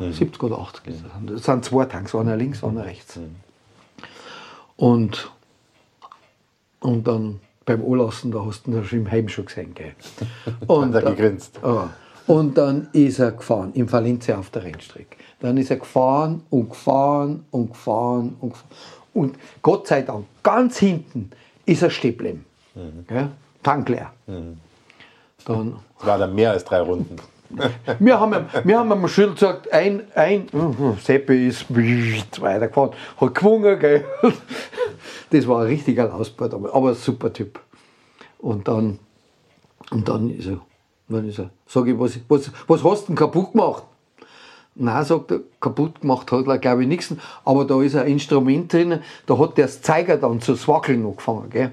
Ja, 70 oder 80 ist das. Sind zwei Tanks, einer links, einer rechts. Und, und dann beim Anlassen, da hast du ihn schon im Heim schon gesehen. Gell? Und, er dann- gegrinst. Ja. Und dann ist er gefahren, in Valencia auf der Rennstrecke. Dann ist er gefahren und gefahren und gefahren und gefahren. Und Gott sei Dank, ganz hinten ist er stehen geblieben. Gell? Tank leer. Dann Es war dann mehr als drei Runden. wir haben, wir haben ihm Schild gesagt, ein, ein, mhm, Seppi ist weitergefahren, hat gewungen, gell. Das war ein richtiger Lausbart, aber, aber ein super Typ. Und dann, und dann ist er, dann ist er, sag ich, was, was, was hast du denn kaputt gemacht? Nein, sagt er, kaputt gemacht hat er, glaube ich, nichts. Aber da ist ein Instrument drin, da hat der Zeiger dann zu swackeln angefangen. Gell?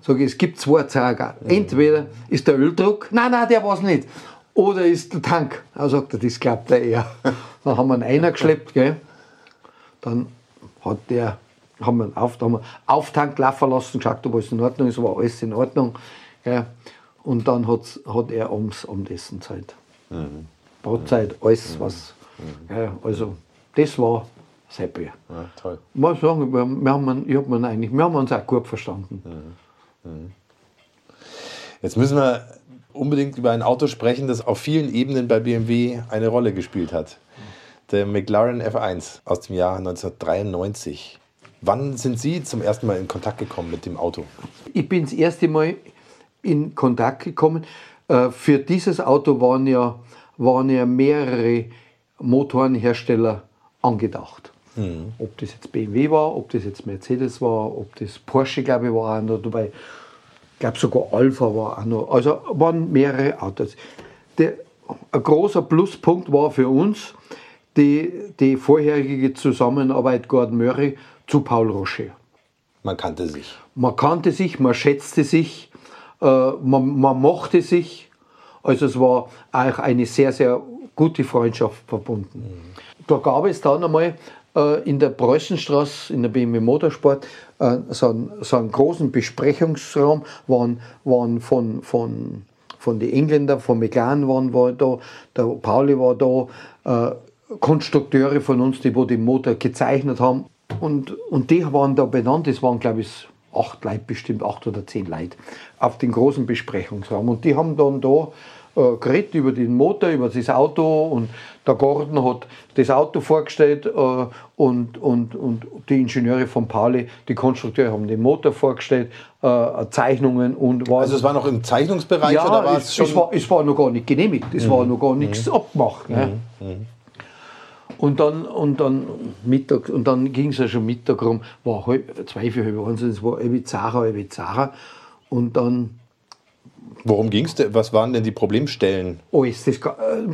Sag ich, es gibt zwei Zeiger. Entweder ist der Öldruck, nein, nein, der war es nicht. Oder ist der Tank. Er sagt er, das glaubt er eher. Dann haben wir einen einer geschleppt, gell? Dann hat der, haben wir einen auf, da haben wir Auftank laufen lassen, geschaut, ob alles in Ordnung ist, war alles in Ordnung. Gell? Und dann hat's, hat er ums Abendessen Zeit. Brotzeit, alles was. Gell? Also, das war Seppi. Ja, toll. Muss sagen, wir, wir, haben, ich hab eigentlich, wir haben uns auch gut verstanden. Jetzt müssen wir unbedingt über ein Auto sprechen, das auf vielen Ebenen bei BMW eine Rolle gespielt hat. Der McLaren F1 aus dem Jahr 1993. Wann sind Sie zum ersten Mal in Kontakt gekommen mit dem Auto? Ich bin das erste Mal in Kontakt gekommen. Äh, Für dieses Auto waren ja, waren ja mehrere Motorenhersteller angedacht. Ob das jetzt BMW war, ob das jetzt Mercedes war, ob das Porsche, glaube ich, war auch noch dabei. Ich glaube sogar Alpha war auch noch. Also waren mehrere Autos. Der, ein großer Pluspunkt war für uns die, die vorherige Zusammenarbeit Gordon Murray zu Paul Rocher. Man kannte sich. Man kannte sich, man schätzte sich, man, man mochte sich. Also es war auch eine sehr, sehr gute Freundschaft verbunden. Da gab es dann einmal äh, in der Preußenstraße, in der BMW Motorsport, äh, so, einen, so einen großen Besprechungsraum, waren, waren von, von, von den Engländern, von McLaren waren wir da, der Pauli war da, äh, Konstrukteure von uns, die wo den Motor gezeichnet haben. Und, und die waren da benannt, das waren glaube ich acht Leute, bestimmt acht oder zehn Leute, auf den großen Besprechungsraum. Und die haben dann da äh, geredet über den Motor, über das Auto und der Gordon hat das Auto vorgestellt äh, und, und, und die Ingenieure von Pauli, die Konstrukteure haben den Motor vorgestellt, äh, Zeichnungen und war Also es war noch im Zeichnungsbereich ja, oder war es, es schon? es, war, es war noch gar nicht genehmigt, es war noch gar nichts abgemacht. Ne? Und dann, und dann Mittag, und dann ging es ja schon Mittag rum, war halb, zwei, vier, halb eins, es war halb Zara, halb Zara. Und dann Worum ging es denn? Was waren denn die Problemstellen? alles. Das, ga- äh,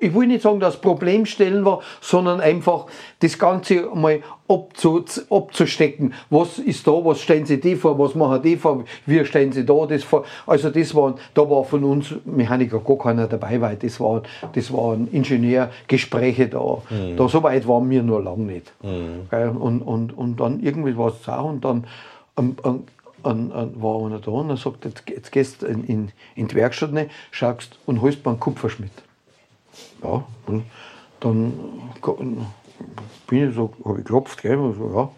ich will nicht sagen, dass Problemstellen war, sondern einfach das Ganze mal abzu, abzustecken. Was ist da, was stellen Sie die vor, was machen die vor, wie stellen Sie da das vor. Also das waren, da war von uns Mechaniker gar keiner dabei, weil das waren, das waren Ingenieurgespräche da. da. So weit waren wir noch lange nicht. Gell, Und, und, und dann irgendwie war es auch und dann ähm, an, an, war einer da und er sagt, jetzt, jetzt gehst du in, in, in die Werkstatt rein, schaust und holst mir einen Kupferschmidt. Ja, und dann bin ich so, habe ich geklopft, gell, und so, ja.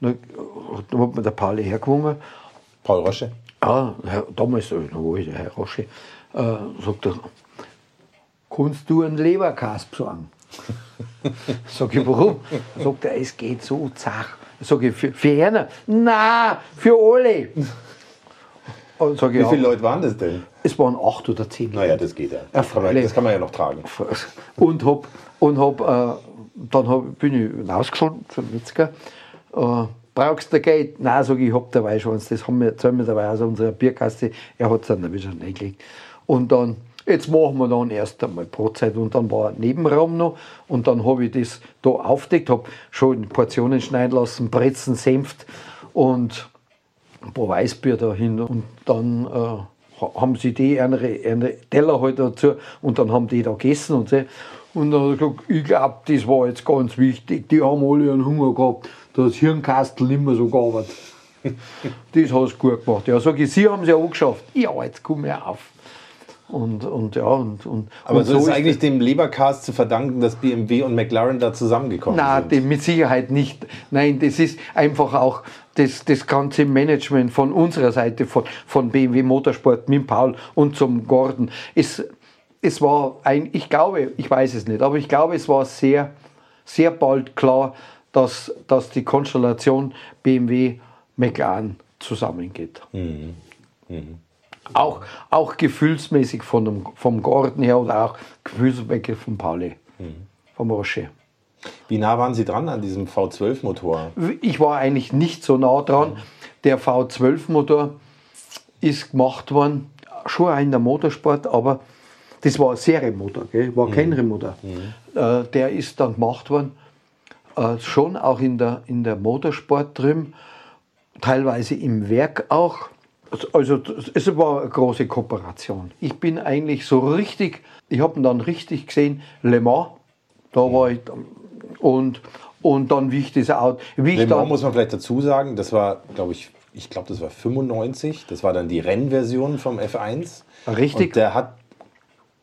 Dann, hat mir der Pauli hergewungen, Paul Rosche. ja, Herr, damals, noch war ich der Herr Rosche, äh, sagt er, kannst du einen Leberkas besorgen? Sag ich, warum? Sagt er, es geht so zach. Sag ich, für, für einer? Nein, für alle. Und sag ich, Wie viele Leute waren das denn? Es waren acht oder zehn. Naja, das geht ja. Das kann man, das kann man ja noch tragen. Und hab, und hab, äh, dann hab, bin ich rausgefahren zum Metzger. Äh, brauchst du Geld? Nein, sag ich, ich hab dabei schon. Das haben wir, zahlen wir dabei aus unserer Bierkasse. Er hat es dann wieder reingelegt. Und dann, jetzt machen wir dann erst einmal Brotzeit. Und dann war ein Nebenraum noch. Und dann habe ich das da aufgedeckt, habe schon Portionen schneiden lassen, Brezen, Senft und ein paar Weißbier dahin und dann äh, ha- haben sie die eine, eine Teller halt dazu und dann haben die da gegessen und so. Und dann hat er gesagt, ich glaube, das war jetzt ganz wichtig. Die haben alle einen Hunger gehabt. Da hat das Hirnkastel nicht mehr so gearbeitet. das hast du gut gemacht. Ja, sag ich, Sie haben es ja auch geschafft. Ja, jetzt komm ich auf. Und, und ja, und, und, Aber und so ist das. eigentlich dem Lebercast zu verdanken, dass BMW und McLaren da zusammengekommen Nein, sind. dem mit Sicherheit nicht. Nein, das ist einfach auch das, das ganze Management von unserer Seite, von, von BMW Motorsport mit Paul und zum Gordon. Es, es war ein, ich glaube, ich weiß es nicht, aber ich glaube, es war sehr, sehr bald klar, dass, dass die Konstellation BMW McLaren zusammengeht. Auch, auch gefühlsmäßig von dem, vom Gordon her oder auch gefühlsmäßig von Pauli, vom Rocher. Wie nah waren Sie dran an diesem V12-Motor? Ich war eigentlich nicht so nah dran. Der V12-Motor ist gemacht worden, schon auch in der Motorsport, aber das war ein Serienmotor, gell? war kein Remotor. Äh, der ist dann gemacht worden, äh, schon auch in der, in der Motorsport drin, teilweise im Werk auch. Also es war eine große Kooperation. Ich bin eigentlich so richtig, ich habe ihn dann richtig gesehen, Le Mans, da war ich und, und dann wie ich das Auto, wie ich Le Mans muss man vielleicht dazu sagen, das war, glaube ich, ich glaube, das war 95. Das war dann die Rennversion vom F1. Richtig. Und der hat,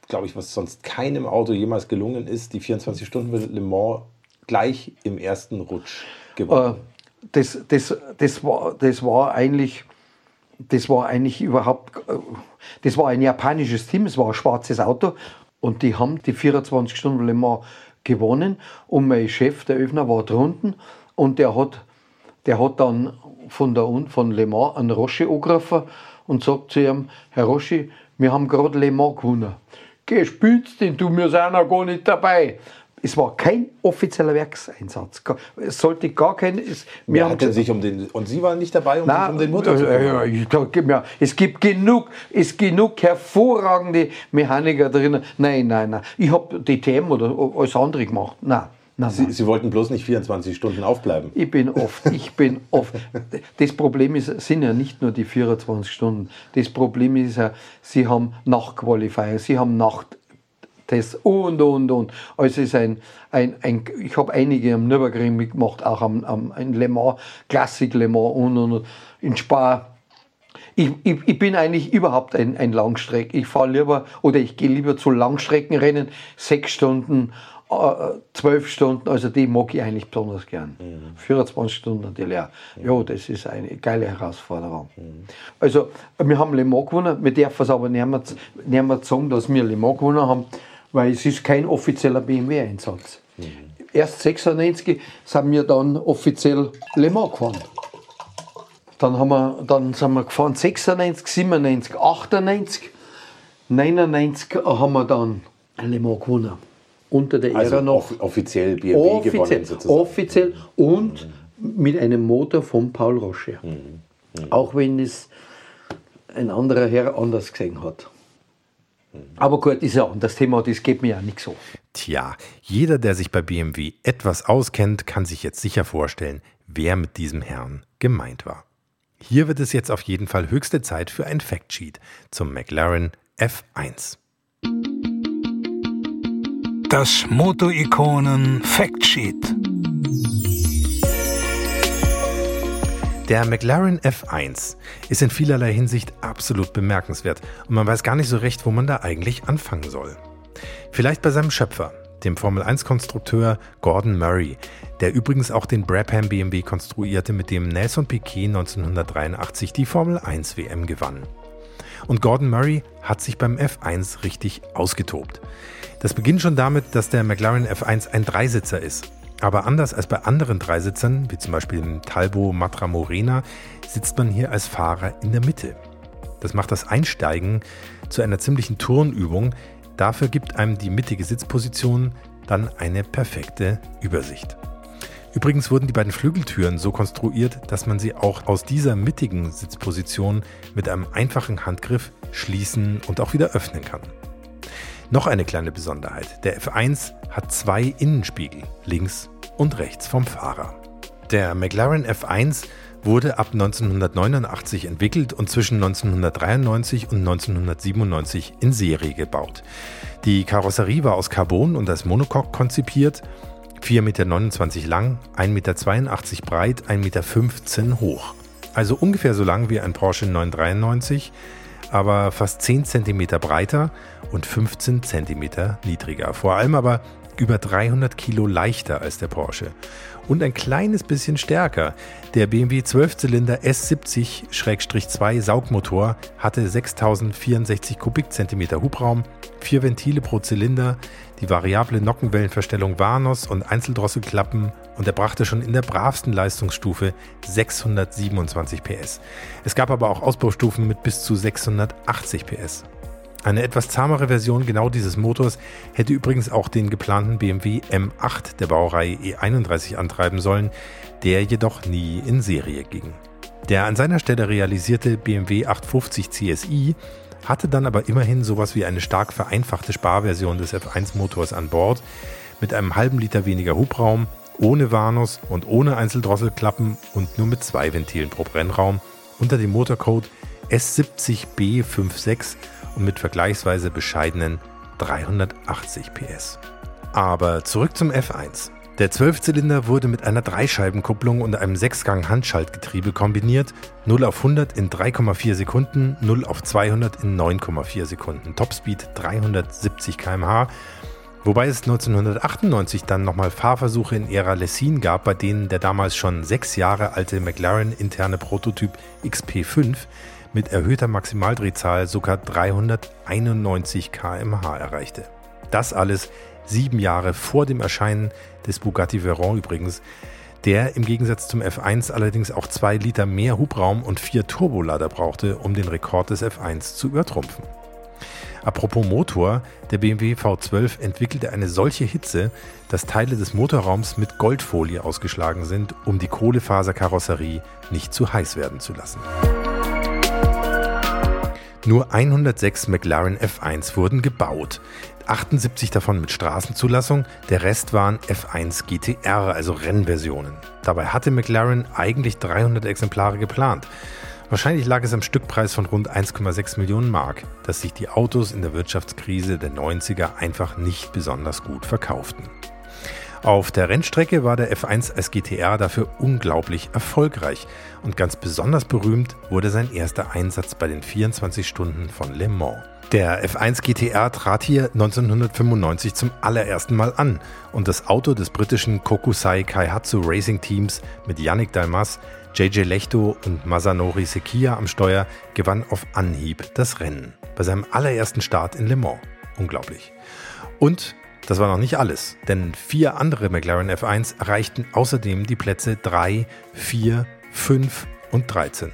glaube ich, was sonst keinem Auto jemals gelungen ist, die 24 Stunden mit Le Mans gleich im ersten Rutsch äh, gewonnen. das, das, das, war, das war eigentlich, das war eigentlich überhaupt, äh, das war ein japanisches Team, es war ein schwarzes Auto und die haben die 24 Stunden Le Mans gewonnen und mein Chef, der Öfner, war drunten und der hat, der hat dann von, der, von Le Mans einen Roche angerufen und sagt zu ihm, Herr Roche, wir haben gerade Le Mans gewonnen. Geh, spielst denn du, wir sind noch gar nicht dabei. Es war kein offizieller Werkseinsatz. Es sollte gar kein. Es, wir haben sich um den und Sie waren nicht dabei, um, nein, um den Motor zu kümmern. Ja, es gibt genug, es genug hervorragende Mechaniker drin. Nein, nein, nein. Ich habe DTM oder alles andere gemacht. Nein. Nein, Sie, Sie, wollten bloß nicht 24 Stunden aufbleiben. Ich bin oft, ich bin oft. Das Problem ist, sind ja nicht nur die 24 Stunden. Das Problem ist ja, Sie haben Nachtqualifier, Sie haben Nachttests und, und, und. Also ist ein, ein, ein ich habe einige am Nürburgring mitgemacht, auch am, am in Le Mans, Klassik Le Mans und, und, und in Spa. Ich, ich, ich, bin eigentlich überhaupt ein, ein Langstreck. Ich fahre lieber oder ich gehe lieber zu Langstreckenrennen, sechs Stunden äh, zwölf Stunden, also die mag ich eigentlich besonders gern. Mhm. 24 Stunden natürlich auch. Ja, das ist eine geile Herausforderung. Mhm. Also, wir haben Le Mans gewonnen, wir dürfen es aber nicht mehr, nicht mehr sagen, dass wir Le Mans gewonnen haben, weil es ist kein offizieller BMW-Einsatz. Mhm. Erst 96 sind wir dann offiziell Le Mans gefahren. Dann, haben wir, dann sind wir gefahren 96, 97, 98, 99 haben wir dann Le Mans gewonnen unter der also Ära noch. Off offiziell BMW offiziell, gewonnen sozusagen. Offiziell und mhm. mit einem Motor von Paul Rocher. Mhm. Mhm. Auch wenn es ein anderer Herr anders gesehen hat. Aber gut, ist ja ein anderes Thema, das geht mir ja nicht so. Tja, jeder, der sich bei BMW etwas auskennt, kann sich jetzt sicher vorstellen, wer mit diesem Herrn gemeint war. Hier wird es jetzt auf jeden Fall höchste Zeit für ein Factsheet zum McLaren F1. Das Moto-Ikonen Factsheet. Der McLaren F1 ist in vielerlei Hinsicht absolut bemerkenswert und man weiß gar nicht so recht, wo man da eigentlich anfangen soll. Vielleicht bei seinem Schöpfer, dem Formel-1-Konstrukteur Gordon Murray, der übrigens auch den Brabham BMW konstruierte, mit dem Nelson Piquet 1983 die Formel 1 WM gewann. Und Gordon Murray hat sich beim F1 richtig ausgetobt. Das beginnt schon damit, dass der McLaren F1 ein Dreisitzer ist. Aber anders als bei anderen Dreisitzern, wie zum Beispiel im Talbo Matra Morena, sitzt man hier als Fahrer in der Mitte. Das macht das Einsteigen zu einer ziemlichen Turnübung. Dafür gibt einem die mittige Sitzposition dann eine perfekte Übersicht. Übrigens wurden die beiden Flügeltüren so konstruiert, dass man sie auch aus dieser mittigen Sitzposition mit einem einfachen Handgriff schließen und auch wieder öffnen kann. Noch eine kleine Besonderheit. Der F1 hat zwei Innenspiegel, links und rechts vom Fahrer. Der McLaren F1 wurde ab 1989 entwickelt und zwischen 1993 und 1997 in Serie gebaut. Die Karosserie war aus Carbon und als Monocoque konzipiert, 4,29 Meter lang, 1,82 Meter breit, 1,15 Meter hoch. Also ungefähr so lang wie ein Porsche 993, aber fast 10 cm breiter und 15 cm niedriger. Vor allem aber über 300 Kilo leichter als der Porsche und ein kleines bisschen stärker. Der BMW 12-Zylinder S70-2 Saugmotor hatte 6064 Kubikzentimeter Hubraum, vier Ventile pro Zylinder, die variable Nockenwellenverstellung Warnos und Einzeldrosselklappen und er brachte schon in der bravsten Leistungsstufe 627 PS. Es gab aber auch Ausbaustufen mit bis zu 680 PS. Eine etwas zahmere Version genau dieses Motors hätte übrigens auch den geplanten BMW M8 der Baureihe E31 antreiben sollen, der jedoch nie in Serie ging. Der an seiner Stelle realisierte BMW 850 CSI hatte dann aber immerhin sowas wie eine stark vereinfachte Sparversion des F1-Motors an Bord, mit einem halben Liter weniger Hubraum, ohne Warnus und ohne Einzeldrosselklappen und nur mit zwei Ventilen pro Brennraum unter dem Motorcode S70B56 und mit vergleichsweise bescheidenen 380 PS. Aber zurück zum F1. Der Zwölfzylinder wurde mit einer Dreischeibenkupplung und einem Sechsgang-Handschaltgetriebe kombiniert. 0 auf 100 in 3,4 Sekunden, 0 auf 200 in 9,4 Sekunden. Topspeed 370 km/h. Wobei es 1998 dann nochmal Fahrversuche in Ära Lessin gab, bei denen der damals schon sechs Jahre alte McLaren-interne Prototyp XP5 mit erhöhter Maximaldrehzahl sogar 391 km/h erreichte. Das alles sieben Jahre vor dem Erscheinen des Bugatti Veyron übrigens, der im Gegensatz zum F1 allerdings auch zwei Liter mehr Hubraum und vier Turbolader brauchte, um den Rekord des F1 zu übertrumpfen. Apropos Motor, der BMW V12 entwickelte eine solche Hitze, dass Teile des Motorraums mit Goldfolie ausgeschlagen sind, um die Kohlefaserkarosserie nicht zu heiß werden zu lassen. Nur 106 McLaren F1 wurden gebaut. 78 davon mit Straßenzulassung, der Rest waren F1 GTR, also Rennversionen. Dabei hatte McLaren eigentlich 300 Exemplare geplant. Wahrscheinlich lag es am Stückpreis von rund 1,6 Millionen Mark, dass sich die Autos in der Wirtschaftskrise der 90er einfach nicht besonders gut verkauften. Auf der Rennstrecke war der F1 als GTR dafür unglaublich erfolgreich und ganz besonders berühmt wurde sein erster Einsatz bei den 24 Stunden von Le Mans. Der F1 GTR trat hier 1995 zum allerersten Mal an und das Auto des britischen Kokusai Kaihatsu Racing Teams mit Yannick Dalmas, JJ Lechto und Masanori Sekia am Steuer gewann auf Anhieb das Rennen bei seinem allerersten Start in Le Mans. Unglaublich. Und das war noch nicht alles, denn vier andere McLaren F1 erreichten außerdem die Plätze 3, 4, 5 und 13.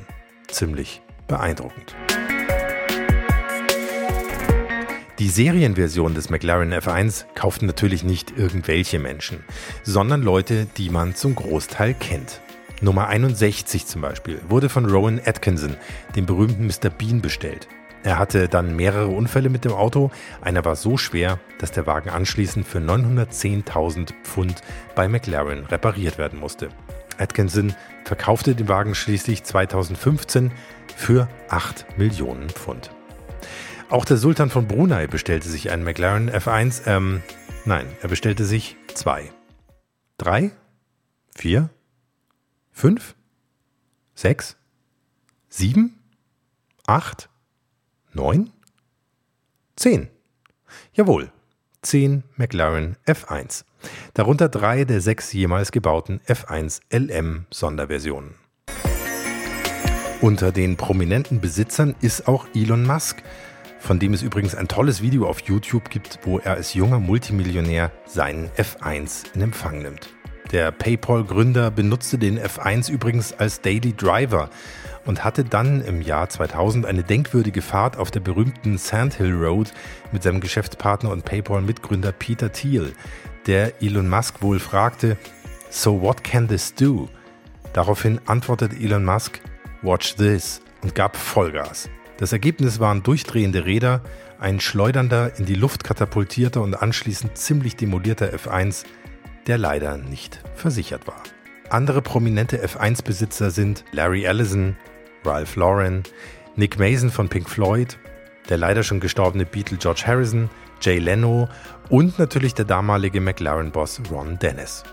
Ziemlich beeindruckend. Die Serienversion des McLaren F1 kauften natürlich nicht irgendwelche Menschen, sondern Leute, die man zum Großteil kennt. Nummer 61 zum Beispiel wurde von Rowan Atkinson, dem berühmten Mr. Bean, bestellt. Er hatte dann mehrere Unfälle mit dem Auto. Einer war so schwer, dass der Wagen anschließend für 910.000 Pfund bei McLaren repariert werden musste. Atkinson verkaufte den Wagen schließlich 2015 für 8 Millionen Pfund. Auch der Sultan von Brunei bestellte sich einen McLaren F1. Ähm, nein, er bestellte sich zwei. Drei? Vier? Fünf? Sechs? Sieben? Acht? Neun? Zehn. Jawohl, zehn McLaren F1. Darunter drei der sechs jemals gebauten F1 LM Sonderversionen. Unter den prominenten Besitzern ist auch Elon Musk, von dem es übrigens ein tolles Video auf YouTube gibt, wo er als junger Multimillionär seinen F1 in Empfang nimmt. Der PayPal-Gründer benutzte den F1 übrigens als Daily Driver und hatte dann im Jahr 2000 eine denkwürdige Fahrt auf der berühmten Sandhill Road mit seinem Geschäftspartner und PayPal-Mitgründer Peter Thiel, der Elon Musk wohl fragte, So what can this do? Daraufhin antwortete Elon Musk, Watch this und gab Vollgas. Das Ergebnis waren durchdrehende Räder, ein schleudernder, in die Luft katapultierter und anschließend ziemlich demolierter F1, der leider nicht versichert war. Andere prominente F1-Besitzer sind Larry Ellison, Ralph Lauren, Nick Mason von Pink Floyd, der leider schon gestorbene Beatle George Harrison, Jay Leno und natürlich der damalige McLaren-Boss Ron Dennis.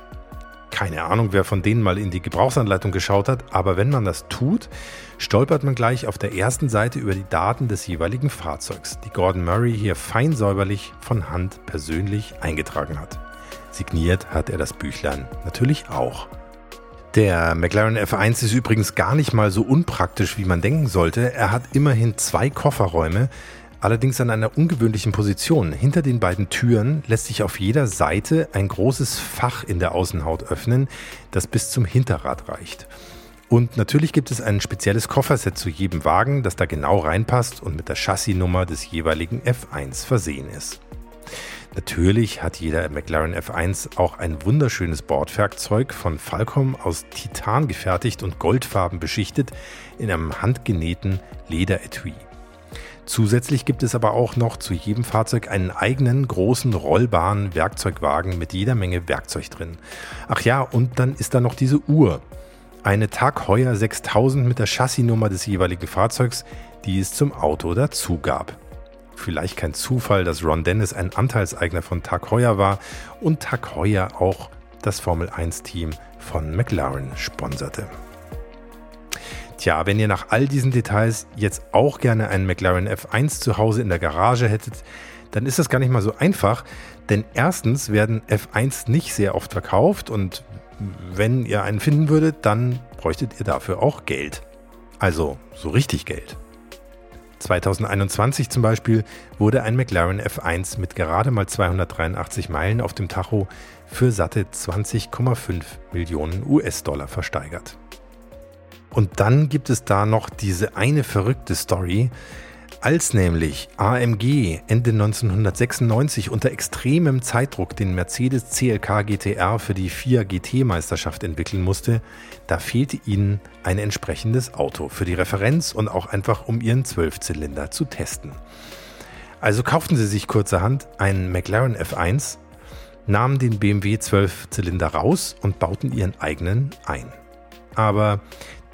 Keine Ahnung, wer von denen mal in die Gebrauchsanleitung geschaut hat, aber wenn man das tut, stolpert man gleich auf der ersten Seite über die Daten des jeweiligen Fahrzeugs, die Gordon Murray hier fein säuberlich von Hand persönlich eingetragen hat. Signiert hat er das Büchlein natürlich auch. Der McLaren F1 ist übrigens gar nicht mal so unpraktisch, wie man denken sollte. Er hat immerhin zwei Kofferräume, allerdings an einer ungewöhnlichen Position. Hinter den beiden Türen lässt sich auf jeder Seite ein großes Fach in der Außenhaut öffnen, das bis zum Hinterrad reicht. Und natürlich gibt es ein spezielles Kofferset zu jedem Wagen, das da genau reinpasst und mit der Chassisnummer des jeweiligen F1 versehen ist. Natürlich hat jeder McLaren F1 auch ein wunderschönes Bordwerkzeug von Falcom aus Titan gefertigt und goldfarben beschichtet in einem handgenähten Lederetui. Zusätzlich gibt es aber auch noch zu jedem Fahrzeug einen eigenen großen rollbaren Werkzeugwagen mit jeder Menge Werkzeug drin. Ach ja, und dann ist da noch diese Uhr. Eine Tag Heuer 6000 mit der Chassisnummer des jeweiligen Fahrzeugs, die es zum Auto dazu gab. Vielleicht kein Zufall, dass Ron Dennis ein Anteilseigner von Tag Heuer war und Tag Heuer auch das Formel 1-Team von McLaren sponserte. Tja, wenn ihr nach all diesen Details jetzt auch gerne einen McLaren F1 zu Hause in der Garage hättet, dann ist das gar nicht mal so einfach, denn erstens werden F1 nicht sehr oft verkauft und wenn ihr einen finden würdet, dann bräuchtet ihr dafür auch Geld. Also so richtig Geld. 2021 zum Beispiel wurde ein McLaren F1 mit gerade mal 283 Meilen auf dem Tacho für satte 20,5 Millionen US-Dollar versteigert. Und dann gibt es da noch diese eine verrückte Story. Als nämlich AMG Ende 1996 unter extremem Zeitdruck den Mercedes CLK GTR für die FIA GT-Meisterschaft entwickeln musste, da fehlte ihnen ein entsprechendes Auto für die Referenz und auch einfach um ihren Zwölfzylinder zu testen. Also kauften sie sich kurzerhand einen McLaren F1, nahmen den BMW 12-Zylinder raus und bauten ihren eigenen ein. Aber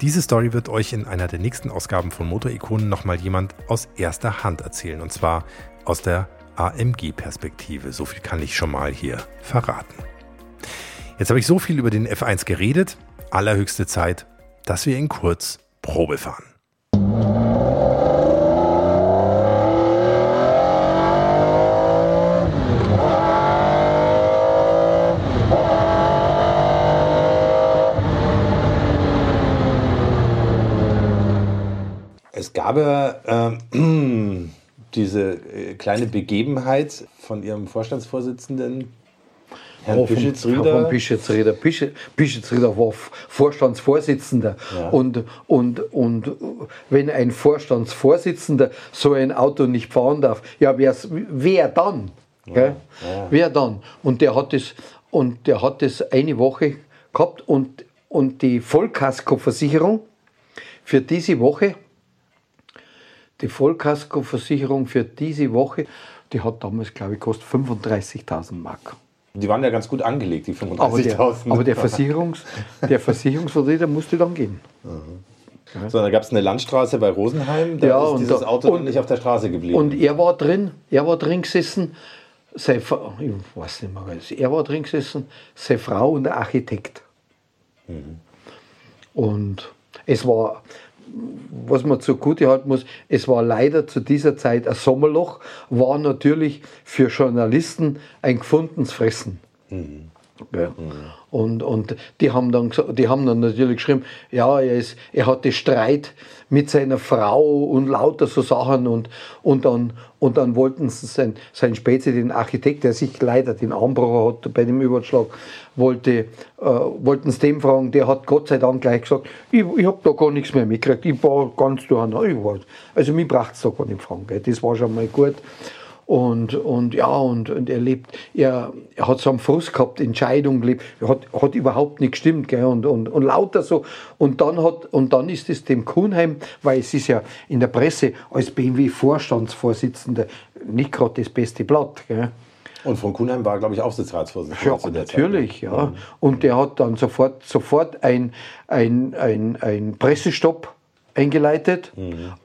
diese Story wird euch in einer der nächsten Ausgaben von Motorikonen nochmal jemand aus erster Hand erzählen. Und zwar aus der AMG-Perspektive. So viel kann ich schon mal hier verraten. Jetzt habe ich so viel über den F1 geredet. Allerhöchste Zeit, dass wir ihn kurz Probe fahren. Gab ja äh, diese äh, kleine Begebenheit von Ihrem Vorstandsvorsitzenden, Herrn Pischitzrieder. War Vorstandsvorsitzender. Ja. Und, und, und wenn ein Vorstandsvorsitzender so ein Auto nicht fahren darf, ja, wer's, wer dann? Gell? Wer dann? Und der hat das, und der hat das eine Woche gehabt und, und die Vollkaskoversicherung für diese Woche die Vollkaskoversicherung für diese Woche, die hat damals, glaube ich, gekostet 35.000 Mark. Die waren ja ganz gut angelegt, die Aber der, 35.000. aber der, Versicherungs, der Versicherungsvertreter musste dann gehen. So, da gab es eine Landstraße bei Rosenheim, da Ja, ist und dieses da- Auto und- nicht auf der Straße geblieben. Und er war drin, er war drin gesessen, seine, Fra- ich weiß nicht mehr, er war drin gesessen, seine Frau und der Architekt. Und es war, was man zugute halten muss, es war leider zu dieser Zeit ein Sommerloch, war natürlich für Journalisten ein gefundenes Fressen. Ja. Und, und die, haben dann, die haben dann natürlich geschrieben, ja, er, ist, er hatte Streit mit seiner Frau und lauter so Sachen und, und, dann, und dann wollten sie sein, sein Spätze, den Architekt, der sich leider den Armbruch hat bei dem Überschlag, wollte, äh, wollten sie dem fragen, der hat Gott sei Dank gleich gesagt, ich, ich habe da gar nichts mehr mitgekriegt, ich war ganz durcheinander, ich war, also mich braucht es da gar nicht fragen, gell. das war schon mal gut. Und, und ja, und, und er lebt, er, er hat so einen Frust gehabt, Entscheidung gelebt, er hat, hat überhaupt nicht gestimmt, gell, und, und, und lauter so. Und dann hat, und dann ist es dem Kuhnheim, weil es ist ja in der Presse als BMW-Vorstandsvorsitzender nicht gerade das beste Blatt, gell. Und von Kuhnheim war, glaube ich, Aufsichtsratsvorsitzender. Ja, der Zeit. natürlich, ja. Und der hat dann sofort, sofort ein, ein, ein, ein Pressestopp eingeleitet.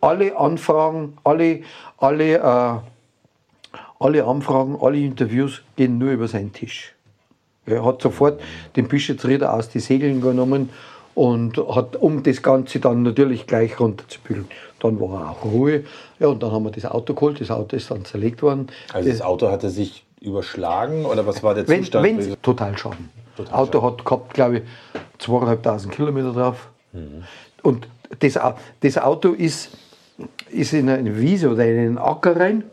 Alle Anfragen, alle, alle, äh, alle Anfragen, alle Interviews gehen nur über seinen Tisch. Er hat sofort den Bischofsrieder aus die Segeln genommen und hat, um das Ganze dann natürlich gleich runterzubügeln. Dann war auch Ruhe. Ja, und dann haben wir das Auto geholt. Das Auto ist dann zerlegt worden. Also das Auto hatte sich überschlagen oder was war der Wenn, Zustand? wenn, total Schaden. Auto hat gehabt, glaube ich, zweieinhalbtausend Kilometer drauf. Und das, das Auto ist, ist in eine Wiese oder in einen Acker rein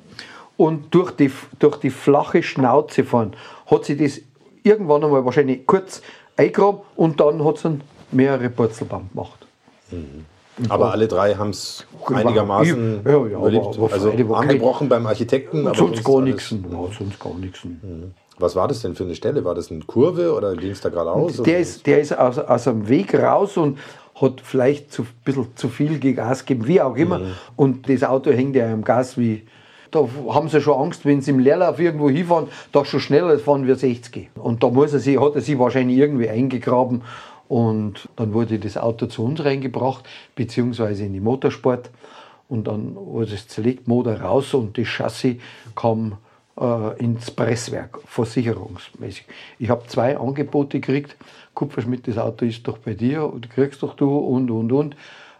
und durch die, durch die flache Schnauze fahren hat sie das irgendwann einmal wahrscheinlich kurz eingraben und dann hat sie mehrere Purzelbaum gemacht. aber alle drei haben es einigermaßen Ja, ja, überlebt. aber- aber also angebrochen beim Architekten. aber sonst gar nichts. Ja, sonst gar nichts. Was war das denn für eine Stelle? War das eine Kurve oder ging es da geradeaus? Der oder? ist, der ist aus, aus dem Weg raus und hat vielleicht zu, ein bisschen zu viel Gas gegeben, wie auch immer. Und das Auto hängt ja am Gas wie. Da haben sie schon Angst, wenn sie im Leerlauf irgendwo hinfahren, da schon schneller fahren wie 60. Und da muss er sich, hat er sich wahrscheinlich irgendwie eingegraben. Und dann wurde das Auto zu uns reingebracht, beziehungsweise in die Motorsport. Und dann wurde es zerlegt, Motor raus und das Chassis kam äh, ins Presswerk, versicherungsmäßig. Ich habe zwei Angebote gekriegt. Kupferschmidt, das Auto ist doch bei dir, und kriegst doch du und, und, und.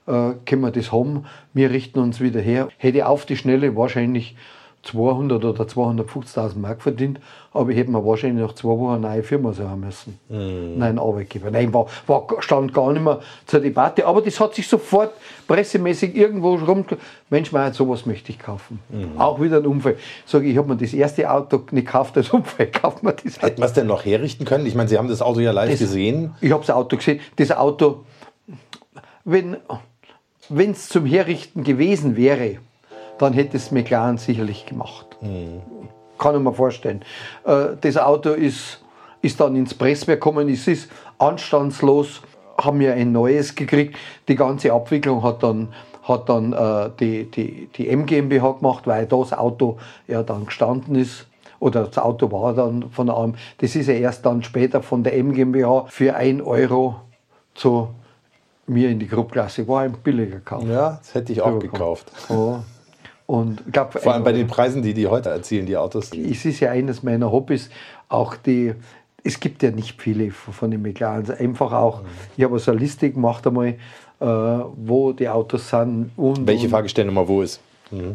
Äh, können wir das haben? Wir richten uns wieder her. Hätte auf die Schnelle wahrscheinlich 200 oder 250.000 Mark verdient, aber ich hätte mir wahrscheinlich nach zwei Wochen eine neue Firma suchen müssen. Nein, Arbeitgeber. Nein, war, war, stand gar nicht mehr zur Debatte, aber das hat sich sofort pressemäßig irgendwo rum. Mensch, mein, sowas möchte ich kaufen. Auch wieder ein Unfall. Sag ich, ich habe mir das erste Auto nicht gekauft als Unfall, kauft mir das. Hätten wir es denn noch herrichten können? Ich meine, Sie haben das Auto ja live Das- gesehen. Ich habe das Auto gesehen. Das Auto, wenn es zum Herrichten gewesen wäre, dann hätte es McLaren sicherlich gemacht. Kann ich mir vorstellen. Äh, Das Auto ist, ist dann ins Presswerk gekommen, es ist anstandslos, haben wir ein neues gekriegt. Die ganze Abwicklung hat dann, hat dann äh, die, die, die M GmbH gemacht, weil das Auto ja dann gestanden ist. Oder das Auto war dann von der AM. Das ist ja erst dann später von der M GmbH für 1 Euro zu mir in die Gruppenklasse. War ein billiger Kauf. Ja, das hätte ich auch gekauft. Ja. Und glaub, Vor allem bei den. Preisen, die die heute erzielen, die Autos. Es ist ja eines meiner Hobbys, auch die, es gibt ja nicht viele von den McLarens, einfach auch, ich habe so eine Liste gemacht einmal, äh, wo die Autos sind und, Welche und Fahrgestellnummer wo ist?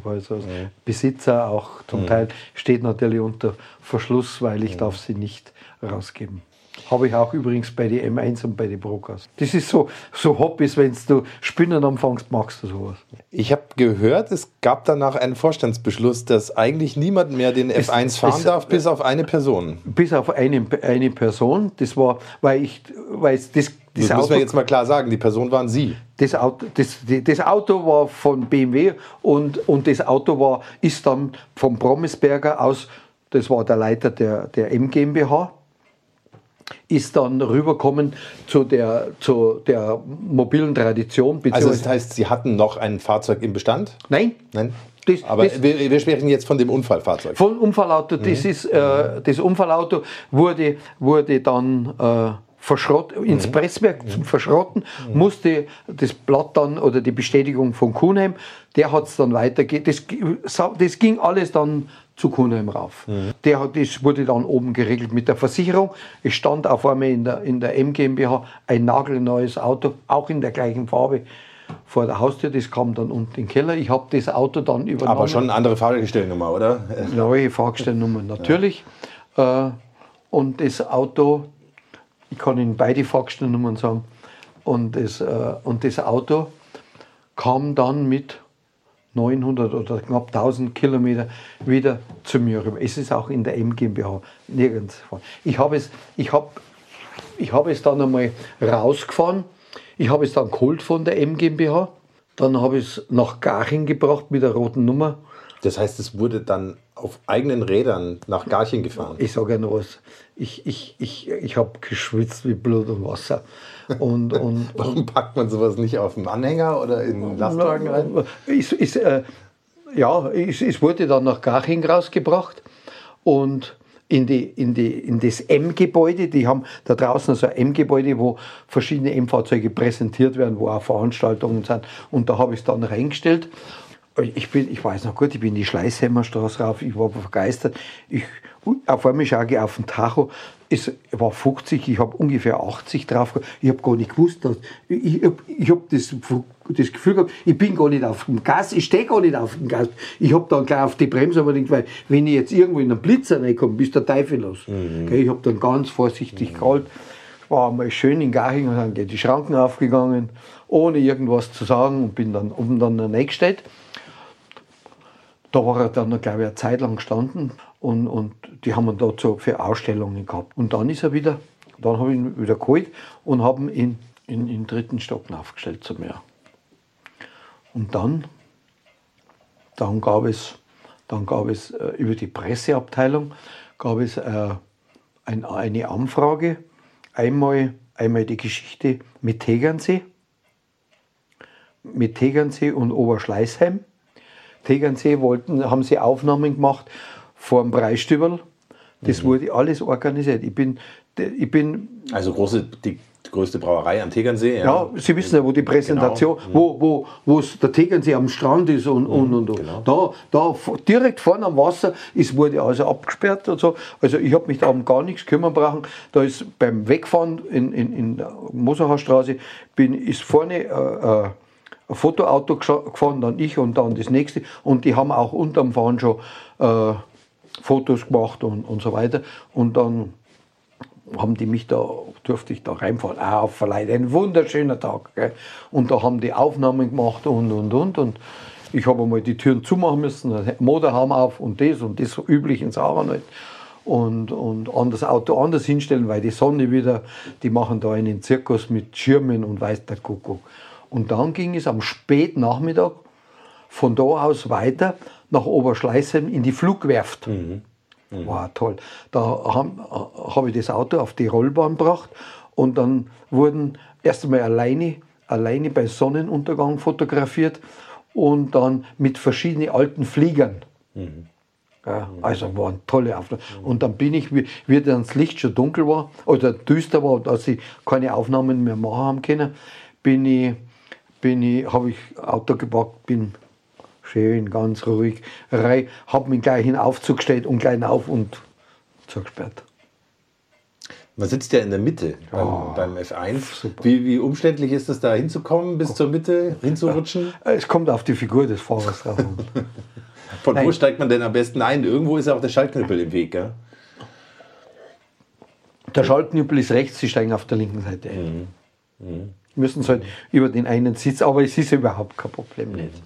also Besitzer auch zum Teil steht natürlich unter Verschluss, weil ich darf sie nicht rausgeben. Habe ich auch übrigens bei den M1 und bei den Brokers. Das ist so, so Hobbys, wenn du Spinnen anfängst, machst du sowas. Ich habe gehört, es gab danach einen Vorstandsbeschluss, dass eigentlich niemand mehr den F1 fahren es- darf, bis auf eine Person. Bis auf eine, eine Person, das war, weil ich, weil das, Das das müssen wir jetzt mal klar sagen, die Person waren Sie. das Auto, das, das Auto war von BMW und, und das Auto war, ist dann vom Promisberger aus, das war der Leiter der, der M GmbH, ist dann rübergekommen zu der, zu der mobilen Tradition. Also das heißt, Sie hatten noch ein Fahrzeug im Bestand? nein, Nein? Das- Aber das- wir, wir sprechen jetzt von dem Unfallfahrzeug. Von Unfallauto, das ist äh, das Unfallauto wurde, wurde dann äh, verschrottet, ins Presswerk zum Verschrotten, musste das Blatt dann oder die Bestätigung von Kuhnheim, der hat es dann weitergegeben. Das, das ging alles dann zu Kuhnheim rauf. Der hat, das wurde dann oben geregelt mit der Versicherung. Es stand auf einmal in der, in der M GmbH ein nagelneues Auto, auch in der gleichen Farbe vor der Haustür. Das kam dann unten in den Keller. Ich habe das Auto dann übernommen. Aber schon eine andere Fahrgestellnummer, oder? Neue Fahrgestellnummer natürlich. Äh, und das Auto, ich kann Ihnen beide Fahrgestellnummern sagen, und das, äh, und das Auto kam dann mit 900 oder knapp 1000 Kilometer wieder zu mir rüber. Es ist auch in der M GmbH nirgends. gefahren. Ich habe es, ich habe, ich habe es dann einmal rausgefahren. Ich habe es dann geholt von der M GmbH. Dann habe ich es nach Garching gebracht mit der roten Nummer. Das heißt, es wurde dann auf eigenen Rädern nach Garching gefahren. Ich sage ja noch was. Ich, ich, ich, ich habe geschwitzt wie Blut und Wasser. Und, und, Warum packt man sowas nicht auf den Anhänger oder in den Lastwagen rein? Es, es, äh, ja, es, es wurde dann nach Garching rausgebracht und in, die, in, die, in das M-Gebäude. Die haben da draußen so ein M-Gebäude, wo verschiedene M-Fahrzeuge präsentiert werden, wo auch Veranstaltungen sind. Und da habe ich es dann reingestellt. Ich, bin, ich weiß noch gut, ich bin die Schleißheimerstraße rauf, ich war begeistert. Ich, auf einmal schaue ich auf den Tacho, es war 50, ich habe ungefähr 80 drauf. gehabt. Ich habe gar nicht gewusst, dass, ich, ich habe hab das, das Gefühl gehabt, ich bin gar nicht auf dem Gas, ich stehe gar nicht auf dem Gas. Ich habe dann gleich auf die Bremse aber weil wenn ich jetzt irgendwo in einen Blitzer reinkomme, bist der Teufel los. Gell, Ich habe dann ganz vorsichtig geholt. Es war einmal schön in Garching und dann geht die Schranken aufgegangen, ohne irgendwas zu sagen und bin dann oben dann reingestellt. Da war er dann, glaube ich, eine Zeit lang gestanden und, und die haben ihn da so für Ausstellungen gehabt. Und dann ist er wieder, dann habe ich ihn wieder geholt und habe ihn in, den dritten Stock aufgestellt zu mir. Und dann, dann gab es, dann gab es äh, über die Presseabteilung gab es äh, ein, eine Anfrage, einmal, einmal die Geschichte mit Tegernsee, mit Tegernsee und Oberschleißheim. Tegernsee wollten, haben sie Aufnahmen gemacht vor dem Preisstüberl. Das wurde alles organisiert. Ich bin, ich bin Also große, die größte Brauerei am Tegernsee. ja, Sie wissen ja, wo die Präsentation, wo, wo, wo es der Tegernsee am Strand ist und, und, und. und. Da, da f- direkt vorne am Wasser, es wurde also abgesperrt und so. Also ich habe mich da um gar nichts kümmern brauchen. Da ist beim Wegfahren in, in, in der Moserhausstraße, bin, ist vorne äh, äh, ein Fotoauto gefahren, dann ich und dann das nächste. Und die haben auch unterm Fahren schon äh, Fotos gemacht und, und so weiter. Und dann haben die mich da, durfte ich da reinfahren, auch auf Verleih. Ein wunderschöner Tag. Gell? Und da haben die Aufnahmen gemacht und, und, und. Und ich habe einmal die Türen zumachen müssen, Motorhaum auf und das und das so üblichen Sachen halt. Und, und an das Auto anders hinstellen, weil die Sonne wieder, die machen da einen Zirkus mit Schirmen und weiß der Kuckuck. Und dann ging es am Spätnachmittag, von da aus weiter nach Oberschleißheim in die Flugwerft. War toll. Da habe hab ich das Auto auf die Rollbahn gebracht und dann wurden erst einmal alleine, alleine bei Sonnenuntergang fotografiert und dann mit verschiedenen alten Fliegern. Ja, also waren tolle Aufnahmen. Und dann bin ich, wie, wie dann das Licht schon dunkel war oder düster war, dass ich keine Aufnahmen mehr machen haben können, bin ich, bin ich, habe ich Auto gepackt, bin schön, ganz ruhig, rein, habe mich gleich in Aufzug gestellt und gleich auf und zugesperrt. Man sitzt ja in der Mitte beim, beim F1. Wie, wie umständlich ist es, da hinzukommen, bis zur Mitte hinzurutschen? Es kommt auf die Figur des Fahrers drauf an. Von wo Nein. steigt man denn am besten ein? Irgendwo ist ja auch der Schaltknüppel im Weg, gell? Der Schaltknüppel ist rechts, Sie steigen auf der linken Seite ein. Müssen es halt über den einen Sitz, aber es ist überhaupt kein Problem nicht.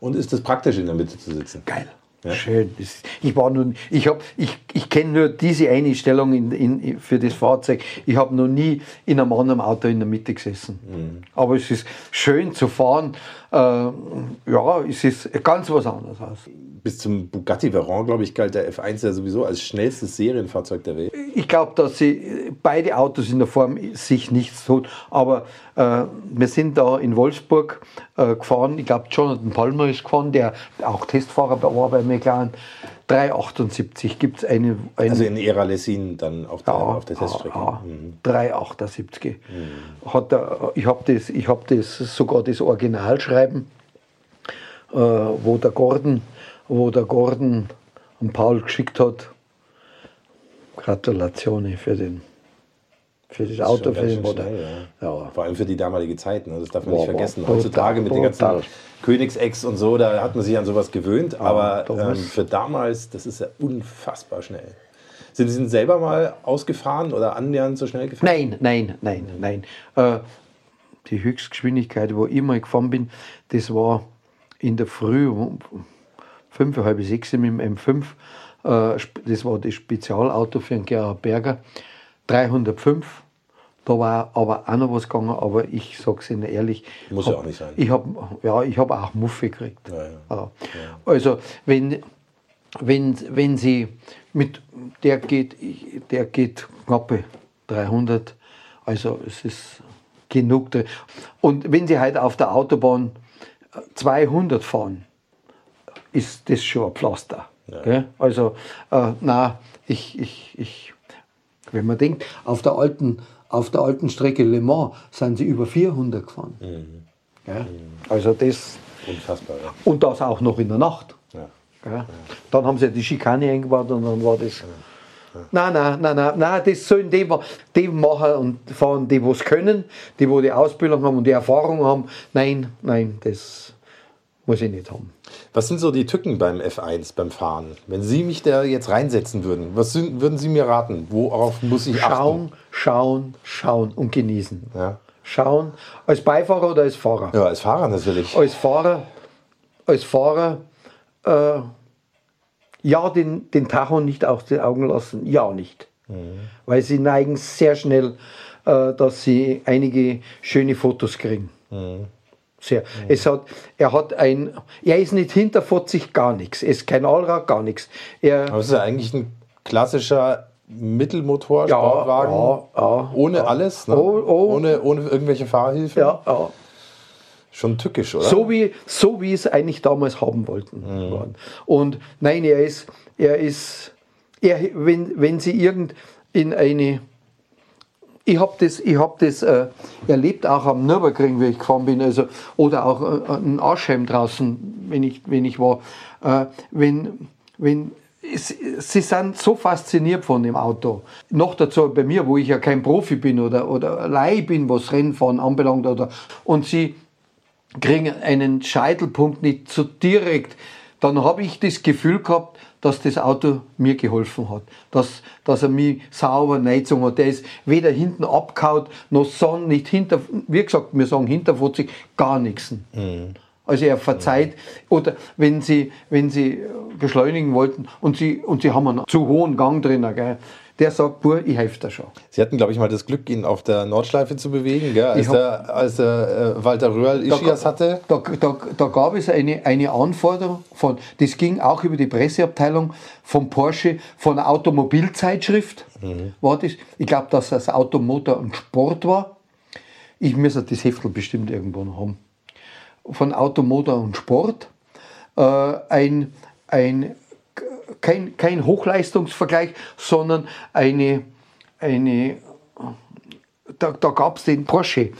Und ist es praktisch, in der Mitte zu sitzen? Geil. Ja. Schön. Das, ich war nun, ich habe, ich, ich kenne nur diese eine Stellung in, in, für das Fahrzeug. Ich habe noch nie in einem anderen Auto in der Mitte gesessen. Mhm. Aber es ist schön zu fahren. Äh, ja, es ist ganz was anderes aus. Bis zum Bugatti Veyron, glaube ich, galt der F1 ja sowieso als schnellstes Serienfahrzeug der Welt. Ich glaube, dass sie beide Autos in der Form sich nichts tun. Aber äh, wir sind da in Wolfsburg äh, gefahren. Ich glaube, Jonathan Palmer ist gefahren, der auch Testfahrer war bei McLaren. 378 gibt es eine, eine Also in Ära Lessin dann auf der, ja, auf der Teststrecke. ja, Mhm. 378. Hat er, ich habe das, ich hab das sogar das Originalschreiben, äh, wo der Gordon, wo der Gordon an Paul geschickt hat. Gratulation für den für das Auto, für den Motor. schnell, ja. Vor allem für die damalige Zeit, ne? das darf man War- nicht vergessen. brutal, Heutzutage mit den ganzen. Königsex und so, da hat man sich an sowas gewöhnt, aber ähm, für damals, das ist ja unfassbar schnell. Sind Sie denn selber mal ausgefahren oder annähernd so schnell gefahren? Nein, nein, nein, nein. Äh, die Höchstgeschwindigkeit, wo ich mal gefahren bin, das war in der Früh fünf, halb sechs mit dem M5. Äh, sp- das war das Spezialauto für den Gerhard Berger. 305. Da war aber auch noch was gegangen, aber ich sage es Ihnen ehrlich. Muss ja auch nicht sein. Ich habe ja, ich hab auch Muffe gekriegt. Ja, ja. Ja. Also, wenn, wenn, wenn Sie mit, der geht, der geht knappe 300, also es ist genug. Und wenn Sie heute auf der Autobahn 200 fahren, ist das schon ein Pflaster. gell? Also, äh, na, ich, ich, ich, wenn man denkt, auf der alten, auf der alten Strecke Le Mans sind sie über 400 gefahren. Gell? Also das, Unfassbar, ja. und das auch noch in der Nacht. ja. Gell? Dann haben sie die Schikane eingebaut und dann war das. Nein, nein, nein, nein, nein, das sollen die, die machen und fahren, die was können, die wo die Ausbildung haben und die Erfahrung haben. Nein, nein, das muss ich nicht haben. Was sind so die Tücken beim F1, beim Fahren? Wenn Sie mich da jetzt reinsetzen würden, was würden Sie mir raten? Worauf muss ich Schauen, achten? schauen, schauen und genießen. Ja. Schauen, als Beifahrer oder als Fahrer? ja, als Fahrer natürlich. als Fahrer, als Fahrer äh, ja, den, den Tacho nicht aus den Augen lassen. Ja, nicht. Weil sie neigen sehr schnell, äh, dass sie einige schöne Fotos kriegen. Sehr. Es hat, er hat ein, er ist nicht hinterfotzig, gar nichts. Er ist kein Allrad, gar nichts. Er, Aber es ist ja eigentlich ein klassischer Mittelmotor, Ja, Sportwagen. ja, ja, ohne alles, ne? Oh, oh. Ohne, ohne irgendwelche Fahrhilfen. ja. Schon tückisch, oder? So wie, so wie es eigentlich damals haben wollten. waren. Und nein, er ist, er ist, er, wenn, wenn sie irgend in eine, ich habe das, ich hab das äh, erlebt auch am Nürburgring, wie ich gefahren bin, also, oder auch äh, in Aschheim draußen, wenn ich, wenn ich war. Äh, wenn, wenn, es, sie sind so fasziniert von dem Auto. Noch dazu bei mir, wo ich ja kein Profi bin oder, oder Leih bin, was Rennfahren anbelangt. Oder, und sie kriegen einen Scheitelpunkt nicht so direkt, dann habe ich das Gefühl gehabt, dass das Auto mir geholfen hat. Dass, dass er mich sauber reingezogen hat. Der ist weder hinten abgehaut, noch so nicht hinter, wie gesagt, wir sagen hinterfotzig, gar nichts. Also er verzeiht. Oder wenn sie, wenn sie beschleunigen wollten und sie, und sie haben einen zu hohen Gang drin, gell? Der sagt, Bur, ich helfe dir schon. Sie hatten, glaube ich, mal das Glück, ihn auf der Nordschleife zu bewegen, gell? als, hab- der, als der äh, Walter Röhrl Ischias hatte. Da, da, da gab es eine, eine Anforderung von, das ging auch über die Presseabteilung von Porsche, von einer Automobilzeitschrift, war das. Ich glaube, dass das Automotor und Sport war. Ich müsste das Heftel bestimmt irgendwo noch haben. Von Automotor und Sport. Äh, ein, ein, kein, kein Hochleistungsvergleich, sondern eine, eine da, da gab es den Porsche,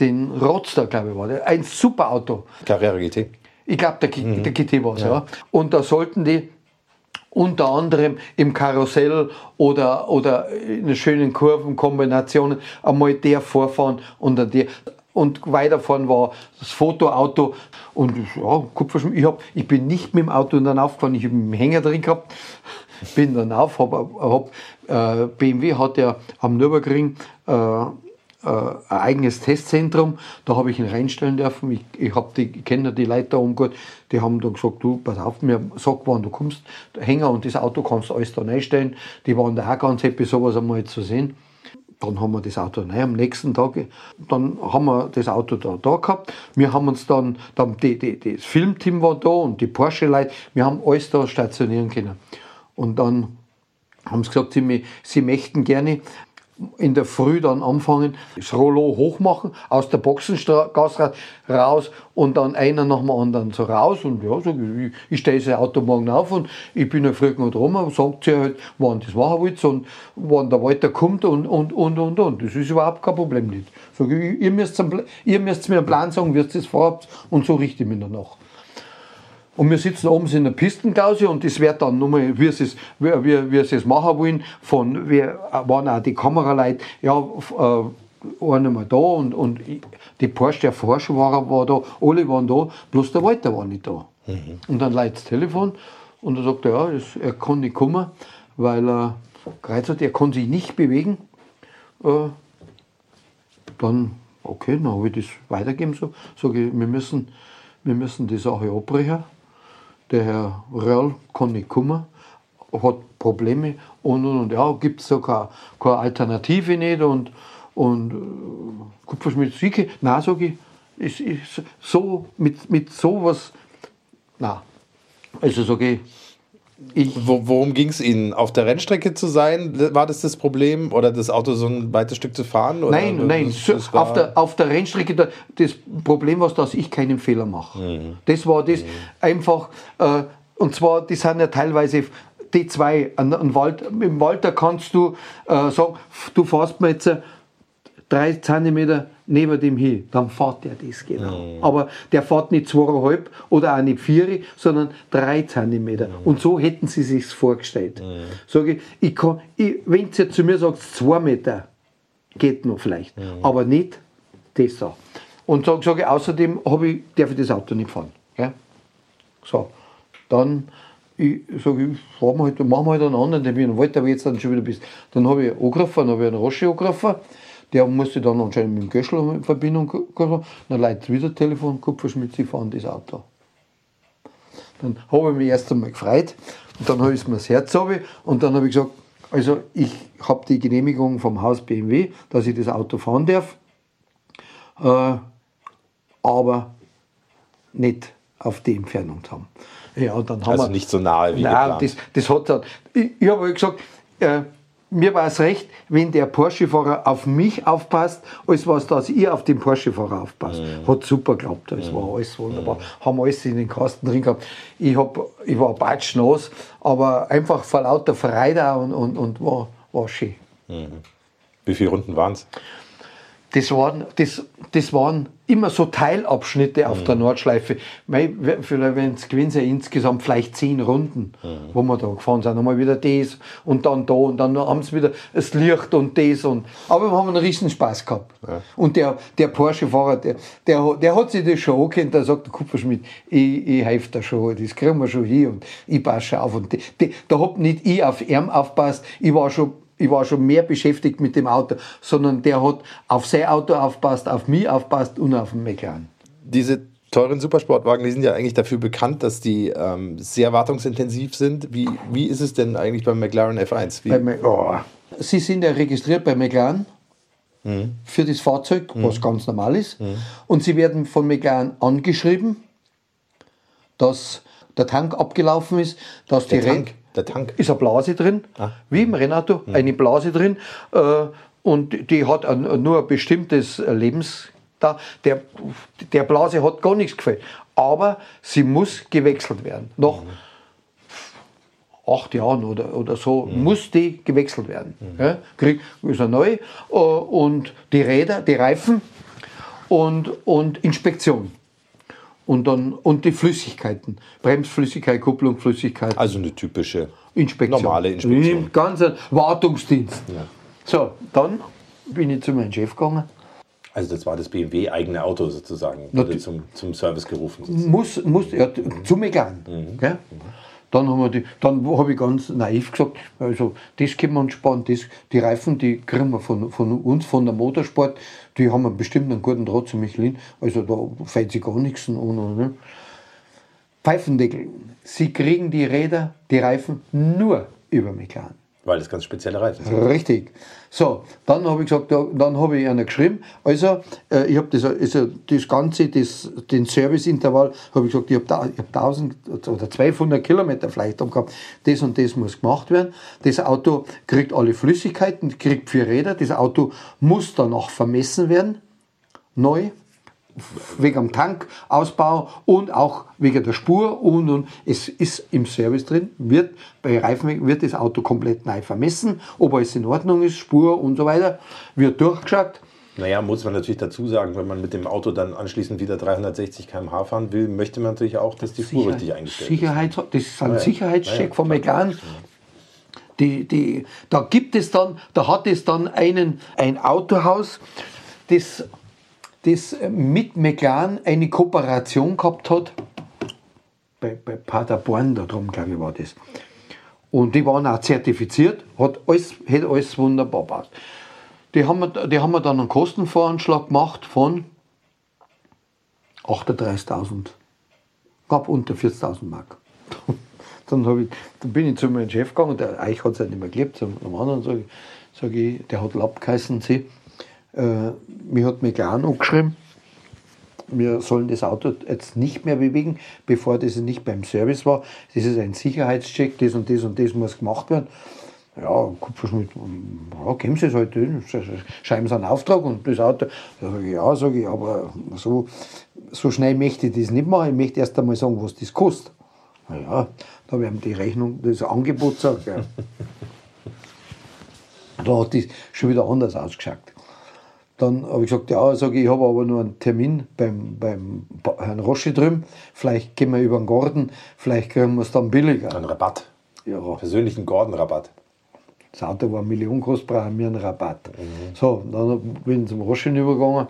den Roadster, glaube ich, war der. Ein super Auto. Carrera GT. Ich glaube, der, G- der GT war es, ja. Und da sollten die unter anderem im Karussell oder, oder in schönen Kurvenkombinationen einmal der vorfahren und dann der. Und weiterfahren war das Fotoauto. Und ja, Kupferschmied. Ich, hab, ich bin nicht mit dem Auto dann aufgefahren, ich habe einen Hänger drin gehabt. Bin dann auf, hab, hab, äh, BMW hat ja am Nürburgring äh, äh, ein eigenes Testzentrum. Da habe ich ihn reinstellen dürfen. Ich, ich, die, ich kenne die Leute da oben gut. Die haben dann gesagt, du, pass auf, mir sag, wann du kommst. Hänger und das Auto kannst du alles da reinstellen. Die waren da auch ganz happy, sowas einmal zu sehen. Dann haben wir das Auto rein am nächsten Tag. Dann haben wir das Auto da, da gehabt. Wir haben uns dann, dann die, die, das Filmteam war da und die Porsche-Leute, wir haben alles da stationieren können. Und dann haben sie gesagt, sie, sie möchten gerne in der Früh dann anfangen, das Rollo hochmachen, aus der Boxengasse raus und dann einer nach dem anderen so raus. Und ja, sag ich, ich, stelle das Auto morgen auf und ich bin ja früh genug drum, sagt sie halt, wann das machen wollt und wann der Walter kommt und, und, und, und, und. Das ist überhaupt kein Problem nicht. Sag ich, ihr müsst, ihr müsst mir einen Plan sagen, wie ihr das vorhabt und so richte ich mich danach. Und wir sitzen oben in der Pistenklause und das wird dann nochmal, wie sie es, wie, wie, wie sie es machen wollen, von, wir waren auch die Kameraleute, ja, äh, einer mal da und, und die Porsche, der Forscher war, war da, alle waren da, bloß der Walter war nicht da. Und dann leitet das Telefon und er sagt, ja, das, er kann nicht kommen, weil er gereizt hat, er kann sich nicht bewegen. Äh, dann, okay, dann habe ich das weitergegeben. So, sage ich, wir müssen, wir müssen die Sache abbrechen. Der Herr Röhrl kann nicht kommen, hat Probleme und, und, und ja, gibt es da keine, Alternative nicht und, und äh, Kupferschmied Sieke, nein, sage ich, ist, ist so, mit, mit sowas, nein. Also sage ich, ich, Wo, worum ging es Ihnen? Auf der Rennstrecke zu sein? War das das Problem? Oder das Auto so ein weites Stück zu fahren? Oder Nein, nein, das- das auf, der, auf der Rennstrecke, da, das Problem war, dass ich keinen Fehler mache. Das war das einfach, äh, und zwar, die sind ja teilweise die zwei, an, an Wald, im Walter kannst du äh, sagen, du fährst mir jetzt äh, drei Zentimeter neben dem hin, dann fährt der das genau. Aber der fährt nicht zweieinhalb oder auch nicht vier, sondern drei Zentimeter. Und so hätten sie sich vorgestellt. Sage ich, ich kann, ich, wenn ihr zu mir sagt, zwei Meter, geht noch vielleicht, aber nicht das so. Und sage sag ich, außerdem hab ich, darf ich das Auto nicht fahren. Gell? So, dann ich sage, ich fahren wir halt, machen wir halt einen anderen Termin. Wollte aber jetzt dann schon wieder bist. Dann habe ich angerufen, dann habe ich einen Roche angerufen. Der musste dann anscheinend mit dem Göschel in Verbindung kommen. Dann leitet wieder Telefon, Kupferschmidt, Sie fahren das Auto. Dann habe ich mich erst einmal gefreut und dann habe ich mir das Herz runter und dann habe ich gesagt, also ich habe die Genehmigung vom Haus BMW, dass ich das Auto fahren darf, äh, aber nicht auf die Entfernung haben. Ja, und dann haben Also wir, nicht so nahe wie Nein, geplant. das, das hat dann. Ich, ich habe halt gesagt, äh, mir war es recht, wenn der Porsche-Fahrer auf mich aufpasst, als was, dass ich auf den Porsche-Fahrer aufpasst. Mhm. Hat super geklappt, das war alles wunderbar. Haben alles in den Kasten drin gehabt. Ich, hab, ich war batschnass, aber einfach vor lauter Freude und, und, und war, war schön. Wie viele Runden waren es? Das waren, das, das waren immer so Teilabschnitte auf der Nordschleife. Vielleicht wenn es gewesen sind, insgesamt vielleicht zehn Runden, wo wir da gefahren sind. Einmal wieder das und dann da und dann haben sie wieder das Licht und das. Und, aber wir haben einen riesen Spaß gehabt. Und der, der Porsche-Fahrer, der, der, der hat sich das schon angekannt, der sagt, der Kupferschmidt, ich, ich helfe da schon, das kriegen wir schon hin und ich passe auf. Und die, die, da hab nicht ich auf ihn aufpasst, ich war schon ich war schon mehr beschäftigt mit dem Auto, sondern der hat auf sein Auto aufpasst, auf mich aufpasst und auf den McLaren. Diese teuren Supersportwagen, die sind ja eigentlich dafür bekannt, dass die ähm, sehr wartungsintensiv sind. Wie, wie ist es denn eigentlich beim McLaren F1? Wie, Bei oh. Sie sind ja registriert bei McLaren für das Fahrzeug, was ganz normal ist. Und Sie werden von McLaren angeschrieben, dass der Tank abgelaufen ist, dass der die Tank, der Tank. ist eine Blase drin, wie im Rennauto, eine Blase drin. Äh, und die hat ein, nur ein bestimmtes Lebens. Da. Der, der Blase hat gar nichts gefällt. Aber sie muss gewechselt werden. Nach acht Jahren oder, oder so muss die gewechselt werden. Ja, krieg, ist er neu. Äh, Und die Räder, die Reifen und, und Inspektion. Und, dann, und die Flüssigkeiten. Bremsflüssigkeit, Kupplungsflüssigkeit. Also eine typische Inspektion. normale Inspektion. Im ganzen Wartungsdienst. So, dann bin ich zu meinem Chef gegangen. Also das war das BMW eigene Auto sozusagen, wurde zum, zum Service gerufen. sozusagen. Muss, muss, ja, zu Megan. Gell? Dann habe die, dann habe ich ganz naiv gesagt, also das können wir uns sparen, das, die Reifen, die kriegen wir von, von uns, von der Motorsport, die haben bestimmt einen guten Draht zu Michelin, also da fällt sich gar nichts an. Ne? Pfeifendeckel, Sie kriegen die Räder, die Reifen nur über Megan. Weil das ganz spezielle Reifen sind. Richtig. So, dann habe ich gesagt, dann habe ich einer geschrieben, also äh, ich habe das, also das Ganze, das, den Serviceintervall, habe ich gesagt, ich habe hab 1000 oder 1200 Kilometer vielleicht gehabt, das und das muss gemacht werden. Das Auto kriegt alle Flüssigkeiten, kriegt vier Räder, das Auto muss danach vermessen werden, neu, wegen dem Tankausbau und auch wegen der Spur und, und es ist im Service drin, wird bei Reifen wird das Auto komplett neu vermessen, ob alles in Ordnung ist, Spur und so weiter, wird durchgeschaut. Naja, muss man natürlich dazu sagen, wenn man mit dem Auto dann anschließend wieder 360 km/h fahren will, möchte man natürlich auch, dass die Spur richtig eingestellt ist. Sicherheits, das ist ein ja. Sicherheitscheck Ja, klar. McLaren. Die, die, da gibt es dann, da hat es dann einen, ein Autohaus, das, das mit McLaren eine Kooperation gehabt hat. Bei, bei Paderborn, da drum glaube ich war das. Und die waren auch zertifiziert, hat alles, hätte alles wunderbar passt. Die haben, wir- die haben dann einen Kostenvoranschlag gemacht von 38.000 gab unter 40.000 Mark. Dann, ich, dann bin ich zu meinem Chef gegangen, der Eich hat es ja nicht mehr gelebt, zu einem anderen sage sag ich, der hat Lapp geheißen, sie. Äh, mir hat McLaren angeschrieben, wir sollen das Auto jetzt nicht mehr bewegen, bevor das nicht beim Service war. Das ist ein Sicherheitscheck, das und das und das muss gemacht werden. Ja, Kupferschmidt, ja, geben Sie es halt, hin, schreiben Sie einen Auftrag und das Auto. Da sag ich, ja, sage ich, aber so, so schnell möchte ich das nicht machen. Ich möchte erst einmal sagen, was das kostet. Na ja, da haben die Rechnung, das Angebot gesagt. Ja. Da hat das schon wieder anders ausgeschaut. Dann habe ich gesagt, ja, sag ich, ich habe aber nur einen Termin beim, beim Herrn Roschi drüben. Vielleicht gehen wir über den Garten, vielleicht kriegen wir es dann billiger. Ein Rabatt. Ja, Persönlichen Gordon-Rabatt. das Auto war eine Million groß, brauchen wir einen Rabatt. So, dann bin ich zum Roschi übergegangen.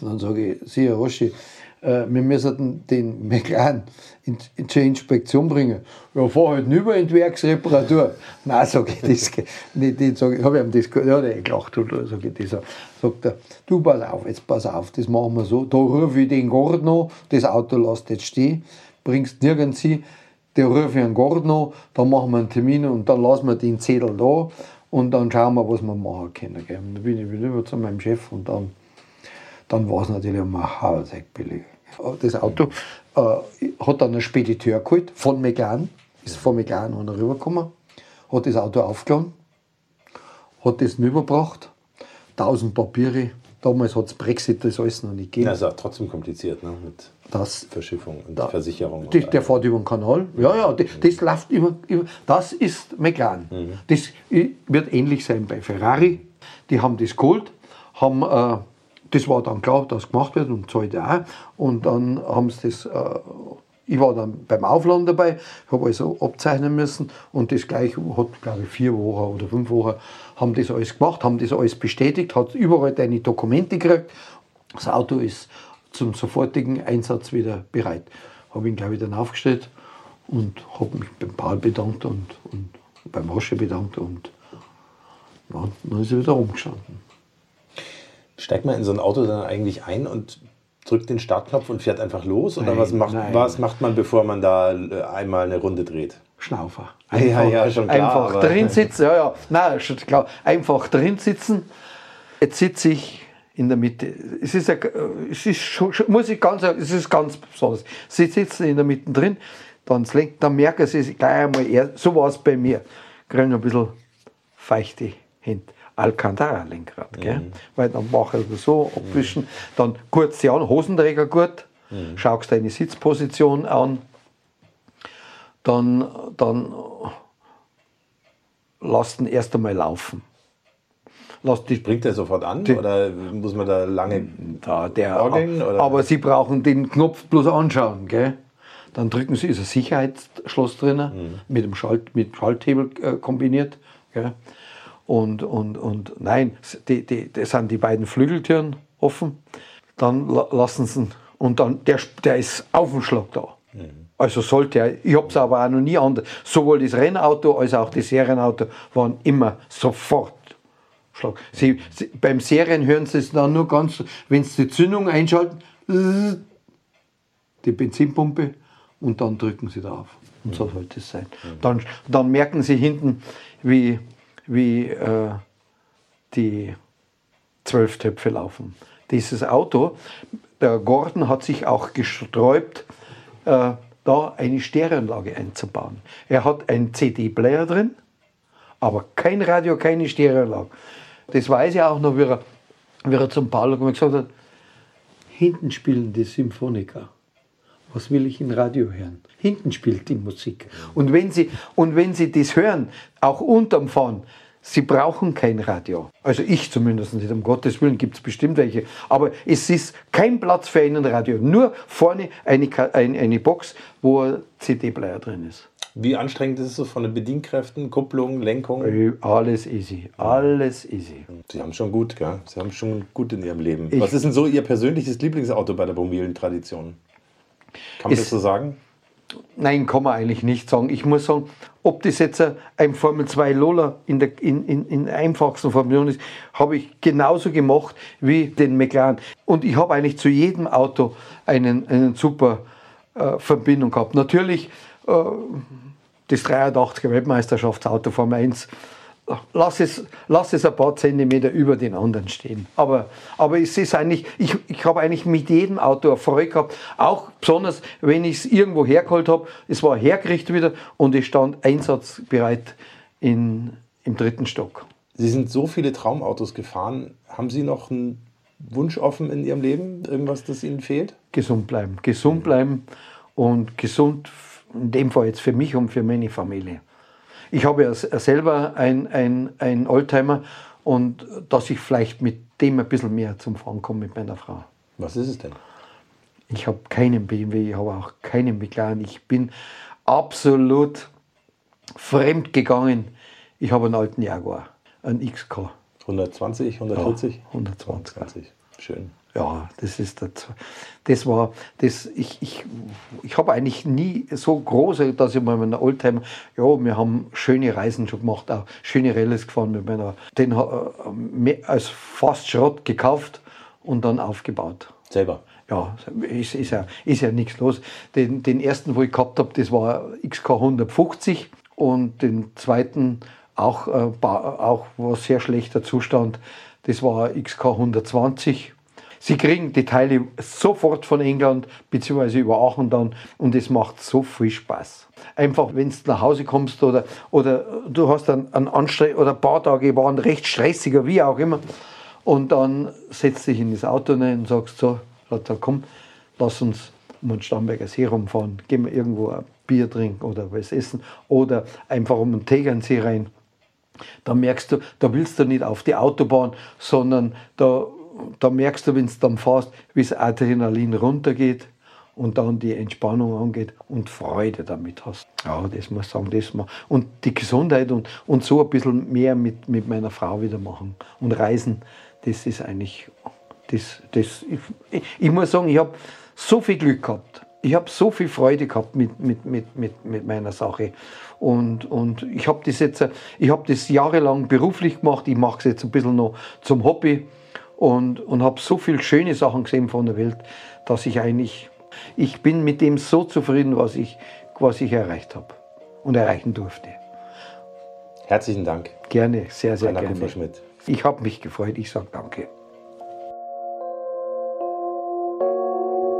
Dann sage ich, Sie, Herr Roschi, wir müssen den McLaren in, in zur Inspektion bringen. Ja, fahr halt über in die Werksreparatur. Nein, sage ich, das nicht. nicht sag ich, habe ich ihm das gehört, ja, der hat gelacht. Oder, sag ich, das, sagt er, du pass auf, jetzt pass auf, das machen wir so. Da rufe ich den Gordon an, das Auto lässt jetzt stehen, bringst nirgends hin. Der rufe ich einen Gordon an, dann machen wir einen Termin und dann lassen wir den Zettel da und dann schauen wir, was wir machen können. Dann bin ich wieder zu meinem Chef und dann dann war es natürlich um ein Hauerzeug billig. Das Auto äh, hat dann ein Spediteur geholt von McLaren, ist von und rübergekommen, hat das Auto aufgeladen, hat das rübergebracht, tausend Papiere. Damals hat es Brexit das alles noch nicht gegeben. Das ist auch trotzdem kompliziert, ne? Mit Das, Verschiffung und Da- Versicherung. und der fährt über den Kanal. Ja, ja, das, das läuft über, über. Das ist McLaren. Das wird ähnlich sein bei Ferrari. Die haben das geholt, haben, äh, das war dann klar, dass gemacht wird und zahlt auch. Und dann haben sie das. Äh, ich war dann beim Aufladen dabei, habe also abzeichnen müssen und das gleich hat, glaube ich, vier Wochen oder fünf Wochen haben das alles gemacht, haben das alles bestätigt, hat überall deine Dokumente gekriegt. Das Auto ist zum sofortigen Einsatz wieder bereit. Habe ihn gleich wieder aufgestellt und habe mich beim Paul bedankt und, und beim Rosche bedankt und dann ist er wieder rumgestanden. Steigt man in so ein Auto dann eigentlich ein und drückt den Startknopf und fährt einfach los? Oder Nein, was, macht, nein. was macht man, bevor man da äh, einmal eine Runde dreht? Schnaufer. Ja, ja, schon klar, Einfach drin sitzen, ja, ja, nein, schon klar. Einfach drin sitzen. Jetzt sitze ich in der Mitte. Es ist, ein, es ist schon, muss ich ganz, sagen, es ist ganz besonders. Sie sitzen in der Mitte drin, dann, das Lenk, dann merken sie gleich einmal, eher, so war es bei mir. Kriegen ein bisschen feuchte Hände. Alcantara-Lenkrad, gell? Weil dann mache ich das so, abwischen, dann kurz sie an, Hosenträger gut, schaust deine Sitzposition an, dann, dann lass den erst einmal laufen. Lass die, Bringt der sofort an? oder muss man da lange. da, der, Orgeln, oder? aber Sie brauchen den Knopf bloß anschauen. Gell? Dann drücken Sie, ist ein Sicherheitsschloss drin, Mhm. mit dem Schalt, mit Schalthebel äh, kombiniert. Gell? Und, und, und nein, die, die, das sind die beiden Flügeltüren offen. Dann la- lassen Sie ihn, und dann, der, der ist auf dem Schlag da. Also sollte er, ich habe es aber auch noch nie anders. Sowohl das Rennauto als auch das Serienauto waren immer sofort Schlag. Sie, Sie, beim Serien hören Sie es dann nur ganz, wenn Sie die Zündung einschalten, die Benzinpumpe und dann drücken Sie drauf. Und so sollte es sein. Dann, dann merken Sie hinten, wie, wie äh, die zwölf Töpfe laufen. Dieses Auto, der Gordon hat sich auch gesträubt, äh, da eine Stereoanlage einzubauen. Er hat einen CD-Player drin, aber kein Radio, keine Stereoanlage. Das weiß ich auch noch, wie er, wie er zum Paul gesagt hat, hinten spielen die Symphoniker. Was will ich in Radio hören? Hinten spielt die Musik. Und wenn Sie, und wenn Sie das hören, auch unterm Fahren, Sie brauchen kein Radio. Also ich zumindest nicht, um Gottes Willen gibt es bestimmt welche. Aber es ist kein Platz für einen Radio. Nur vorne eine, Ka- ein- eine Box, wo ein CD-Player drin ist. Wie anstrengend ist es so von den Bedienkräften, Kupplung, Lenkung? Alles easy. Alles easy. Sie haben schon gut, gell? Sie haben schon gut in Ihrem Leben. Ich- Was ist denn so Ihr persönliches Lieblingsauto bei der Familientradition? Kann man Ist- das so sagen? Nein, kann man eigentlich nicht sagen. Ich muss sagen, ob das jetzt ein Formel 2 Lola in der in, in, in einfachsten Formation ist, habe ich genauso gemacht wie den McLaren. Und ich habe eigentlich zu jedem Auto einen, einen super äh, Verbindung gehabt. Natürlich äh, das 83er Weltmeisterschaftsauto Formel 1 lass es, lass es ein paar Zentimeter über den anderen stehen. Aber, aber es ist eigentlich, ich, ich habe eigentlich mit jedem Auto Freude gehabt, auch besonders, wenn ich es irgendwo hergeholt habe, es war hergerichtet wieder und es stand einsatzbereit in, im dritten Stock. Sie sind so viele Traumautos gefahren. Haben Sie noch einen Wunsch offen in Ihrem Leben? Irgendwas, das Ihnen fehlt? Gesund bleiben, gesund bleiben und gesund, in dem Fall jetzt für mich und für meine Familie. Ich habe ja selber ein, ein, ein Oldtimer und dass ich vielleicht mit dem ein bisschen mehr zum Fahren komme mit meiner Frau. Was ist es denn? Ich habe keinen BMW, ich habe auch keinen McLaren. Ich bin absolut fremd gegangen. Ich habe einen alten Jaguar, einen XK. 120, 140? Ja, 120. 120. Schön. Ja, das ist das. Das war das. Ich, ich, ich habe eigentlich nie so große, dass ich mal mit einem Oldtimer. Ja, wir haben schöne Reisen schon gemacht, auch schöne Rallyes gefahren mit meiner. Den äh, als fast Schrott gekauft und dann aufgebaut. Selber. Ja, ist, ist ja, ist ja nichts los. Den, den ersten, wo ich gehabt habe, das war XK 150 und den zweiten auch, äh, auch war sehr schlechter Zustand, das war XK 120. Sie kriegen die Teile sofort von England beziehungsweise über Aachen dann und es macht so viel Spaß. Einfach, wenn du nach Hause kommst oder, oder du hast dann einen Anstre oder ein paar Tage waren recht stressiger, wie auch immer. Und dann setzt dich in das Auto rein und sagst so, komm, lass uns um den Starnberger See rumfahren. Gehen wir irgendwo ein Bier trinken oder was essen oder einfach um den Tegernsee rein. Da merkst du, da willst du nicht auf die Autobahn, sondern da, da merkst du, wenn du dann fährst, wie das Adrenalin runtergeht und dann die Entspannung angeht und Freude damit hast. Ja, das muss ich sagen, das mal. Und die Gesundheit und, und so ein bisschen mehr mit, mit meiner Frau wieder machen und reisen, das ist eigentlich, das, das, ich, ich, ich muss sagen, ich habe so viel Glück gehabt. Ich habe so viel Freude gehabt mit, mit, mit, mit, mit meiner Sache. Und, und ich habe das jetzt, ich habe das jahrelang beruflich gemacht. Ich mache es jetzt ein bisschen noch zum Hobby. Und, und habe so viele schöne Sachen gesehen von der Welt, dass ich eigentlich, ich bin mit dem so zufrieden, was ich, was ich erreicht habe und erreichen durfte. Herzlichen Dank. Gerne, sehr, sehr Rainer gerne. Kupferschmidt. Ich habe mich gefreut, ich sage danke.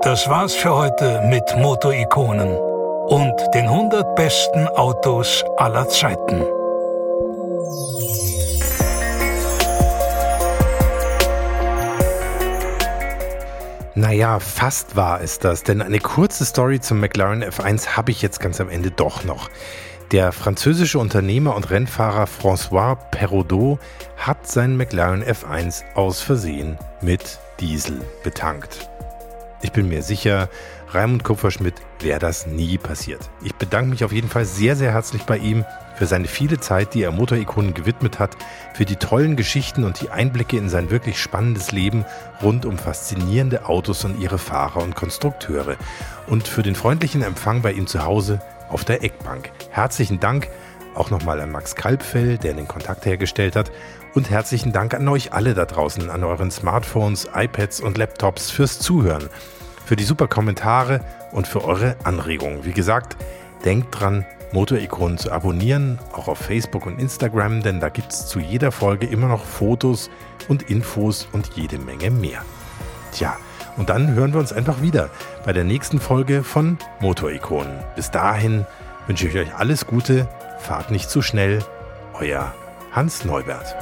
Das war's für heute mit Motorikonen und den 100 besten Autos aller Zeiten. Naja, fast war es das, denn eine kurze Story zum McLaren F1 habe ich jetzt ganz am Ende doch noch. Der französische Unternehmer und Rennfahrer François Perraudot hat seinen McLaren F1 aus Versehen mit Diesel betankt. Ich bin mir sicher, Raimund Kupferschmidt wäre das nie passiert. Ich bedanke mich auf jeden Fall sehr, sehr herzlich bei ihm für seine viele Zeit, die er Motorikonen gewidmet hat, für die tollen Geschichten und die Einblicke in sein wirklich spannendes Leben rund um faszinierende Autos und ihre Fahrer und Konstrukteure und für den freundlichen Empfang bei ihm zu Hause auf der Eckbank. Herzlichen Dank auch nochmal an Max Kalbfell, der den Kontakt hergestellt hat. Und herzlichen Dank an euch alle da draußen, an euren Smartphones, iPads und Laptops fürs Zuhören, für die super Kommentare und für eure Anregungen. Wie gesagt, denkt dran, Motorikonen zu abonnieren, auch auf Facebook und Instagram, denn da gibt es zu jeder Folge immer noch Fotos und Infos und jede Menge mehr. Tja, und dann hören wir uns einfach wieder bei der nächsten Folge von Motorikonen. Bis dahin wünsche ich euch alles Gute, fahrt nicht zu schnell, euer Hans Neubert.